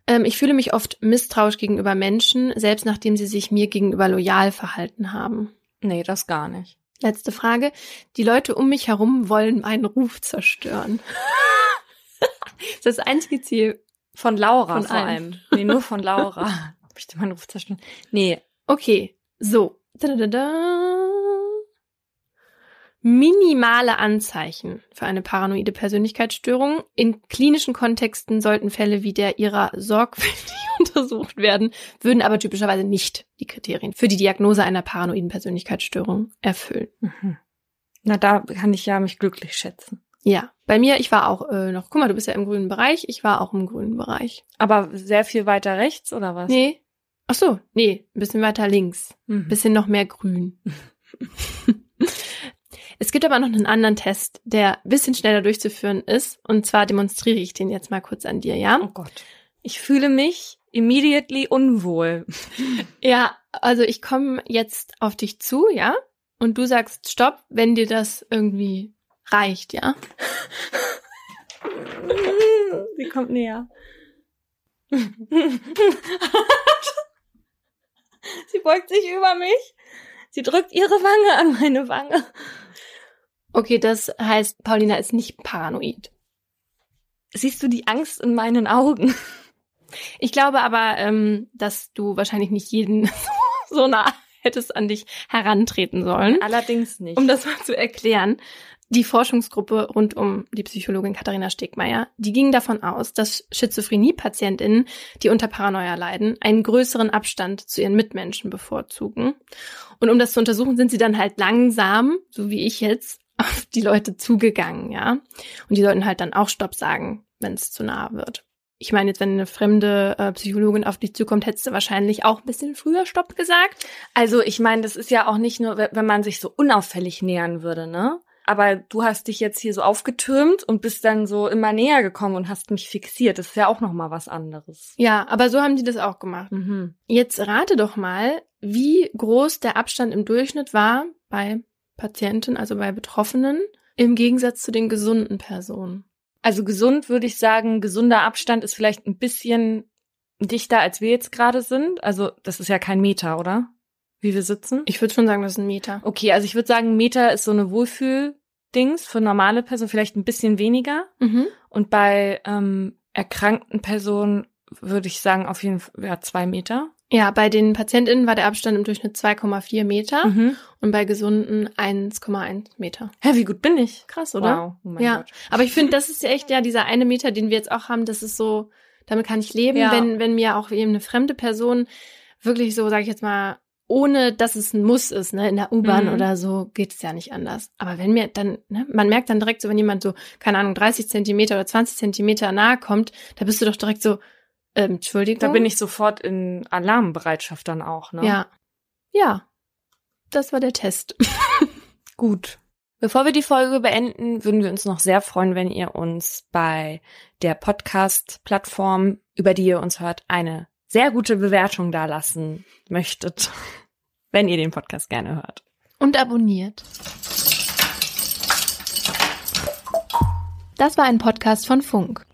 Ähm, ich fühle mich oft misstrauisch gegenüber Menschen, selbst nachdem sie sich mir gegenüber loyal verhalten haben. Nee, das gar nicht. Letzte Frage. Die Leute um mich herum wollen meinen Ruf zerstören. *laughs* das ist das einzige Ziel. Von Laura von vor allem. Nee, nur von Laura. *laughs* Möchte meinen Ruf zerstören. Nee, Okay, so. Da, da, da, Minimale Anzeichen für eine paranoide Persönlichkeitsstörung. In klinischen Kontexten sollten Fälle wie der ihrer sorgfältig *laughs* untersucht werden, würden aber typischerweise nicht die Kriterien für die Diagnose einer paranoiden Persönlichkeitsstörung erfüllen. Mhm. Na, da kann ich ja mich glücklich schätzen. Ja, bei mir, ich war auch äh, noch, guck mal, du bist ja im grünen Bereich, ich war auch im grünen Bereich. Aber sehr viel weiter rechts oder was? Nee, Ach so, nee, ein bisschen weiter links. Mhm. Bisschen noch mehr grün. *laughs* es gibt aber noch einen anderen Test, der ein bisschen schneller durchzuführen ist. Und zwar demonstriere ich den jetzt mal kurz an dir, ja? Oh Gott. Ich fühle mich immediately unwohl. *laughs* ja, also ich komme jetzt auf dich zu, ja? Und du sagst Stopp, wenn dir das irgendwie reicht, ja? *laughs* Sie kommt näher. *laughs* Sie beugt sich über mich. Sie drückt ihre Wange an meine Wange. Okay, das heißt, Paulina ist nicht paranoid. Siehst du die Angst in meinen Augen? *laughs* Ich glaube aber, ähm, dass du wahrscheinlich nicht jeden *laughs* so nah hättest an dich herantreten sollen. Allerdings nicht. Um das mal zu erklären die Forschungsgruppe rund um die Psychologin Katharina Stegmeier, die ging davon aus, dass Schizophrenie-PatientInnen, die unter Paranoia leiden, einen größeren Abstand zu ihren Mitmenschen bevorzugen. Und um das zu untersuchen, sind sie dann halt langsam, so wie ich jetzt, *laughs* auf die Leute zugegangen, ja. Und die sollten halt dann auch Stopp sagen, wenn es zu nah wird. Ich meine, jetzt, wenn eine fremde äh, Psychologin auf dich zukommt, hättest du wahrscheinlich auch ein bisschen früher Stopp gesagt. Also ich meine, das ist ja auch nicht nur, wenn man sich so unauffällig nähern würde, ne? Aber du hast dich jetzt hier so aufgetürmt und bist dann so immer näher gekommen und hast mich fixiert. Das ist ja auch noch mal was anderes. Ja, aber so haben die das auch gemacht. Mhm. Jetzt rate doch mal, wie groß der Abstand im Durchschnitt war bei Patienten, also bei Betroffenen, im Gegensatz zu den gesunden Personen. Also gesund würde ich sagen, gesunder Abstand ist vielleicht ein bisschen dichter, als wir jetzt gerade sind. Also das ist ja kein Meter, oder? Wie wir sitzen? Ich würde schon sagen, das ist ein Meter. Okay, also ich würde sagen, ein Meter ist so eine Wohlfühl-Dings für normale Personen, vielleicht ein bisschen weniger. Mhm. Und bei ähm, erkrankten Personen würde ich sagen, auf jeden Fall ja, zwei Meter. Ja, bei den PatientInnen war der Abstand im Durchschnitt 2,4 Meter mhm. und bei Gesunden 1,1 Meter. Hä, wie gut bin ich? Krass, oder? Wow, oh ja. Gott. Aber ich finde, das ist ja echt ja dieser eine Meter, den wir jetzt auch haben, das ist so, damit kann ich leben, ja. wenn, wenn mir auch eben eine fremde Person wirklich so, sage ich jetzt mal, ohne dass es ein Muss ist, ne, in der U-Bahn mhm. oder so, geht es ja nicht anders. Aber wenn mir dann, ne, man merkt dann direkt so, wenn jemand so, keine Ahnung, 30 Zentimeter oder 20 Zentimeter nahe kommt, da bist du doch direkt so, ähm, Entschuldigung. Da bin ich sofort in Alarmbereitschaft dann auch, ne? Ja. Ja. Das war der Test. *laughs* Gut. Bevor wir die Folge beenden, würden wir uns noch sehr freuen, wenn ihr uns bei der Podcast-Plattform, über die ihr uns hört, eine sehr gute Bewertung dalassen möchtet, wenn ihr den Podcast gerne hört. Und abonniert. Das war ein Podcast von Funk.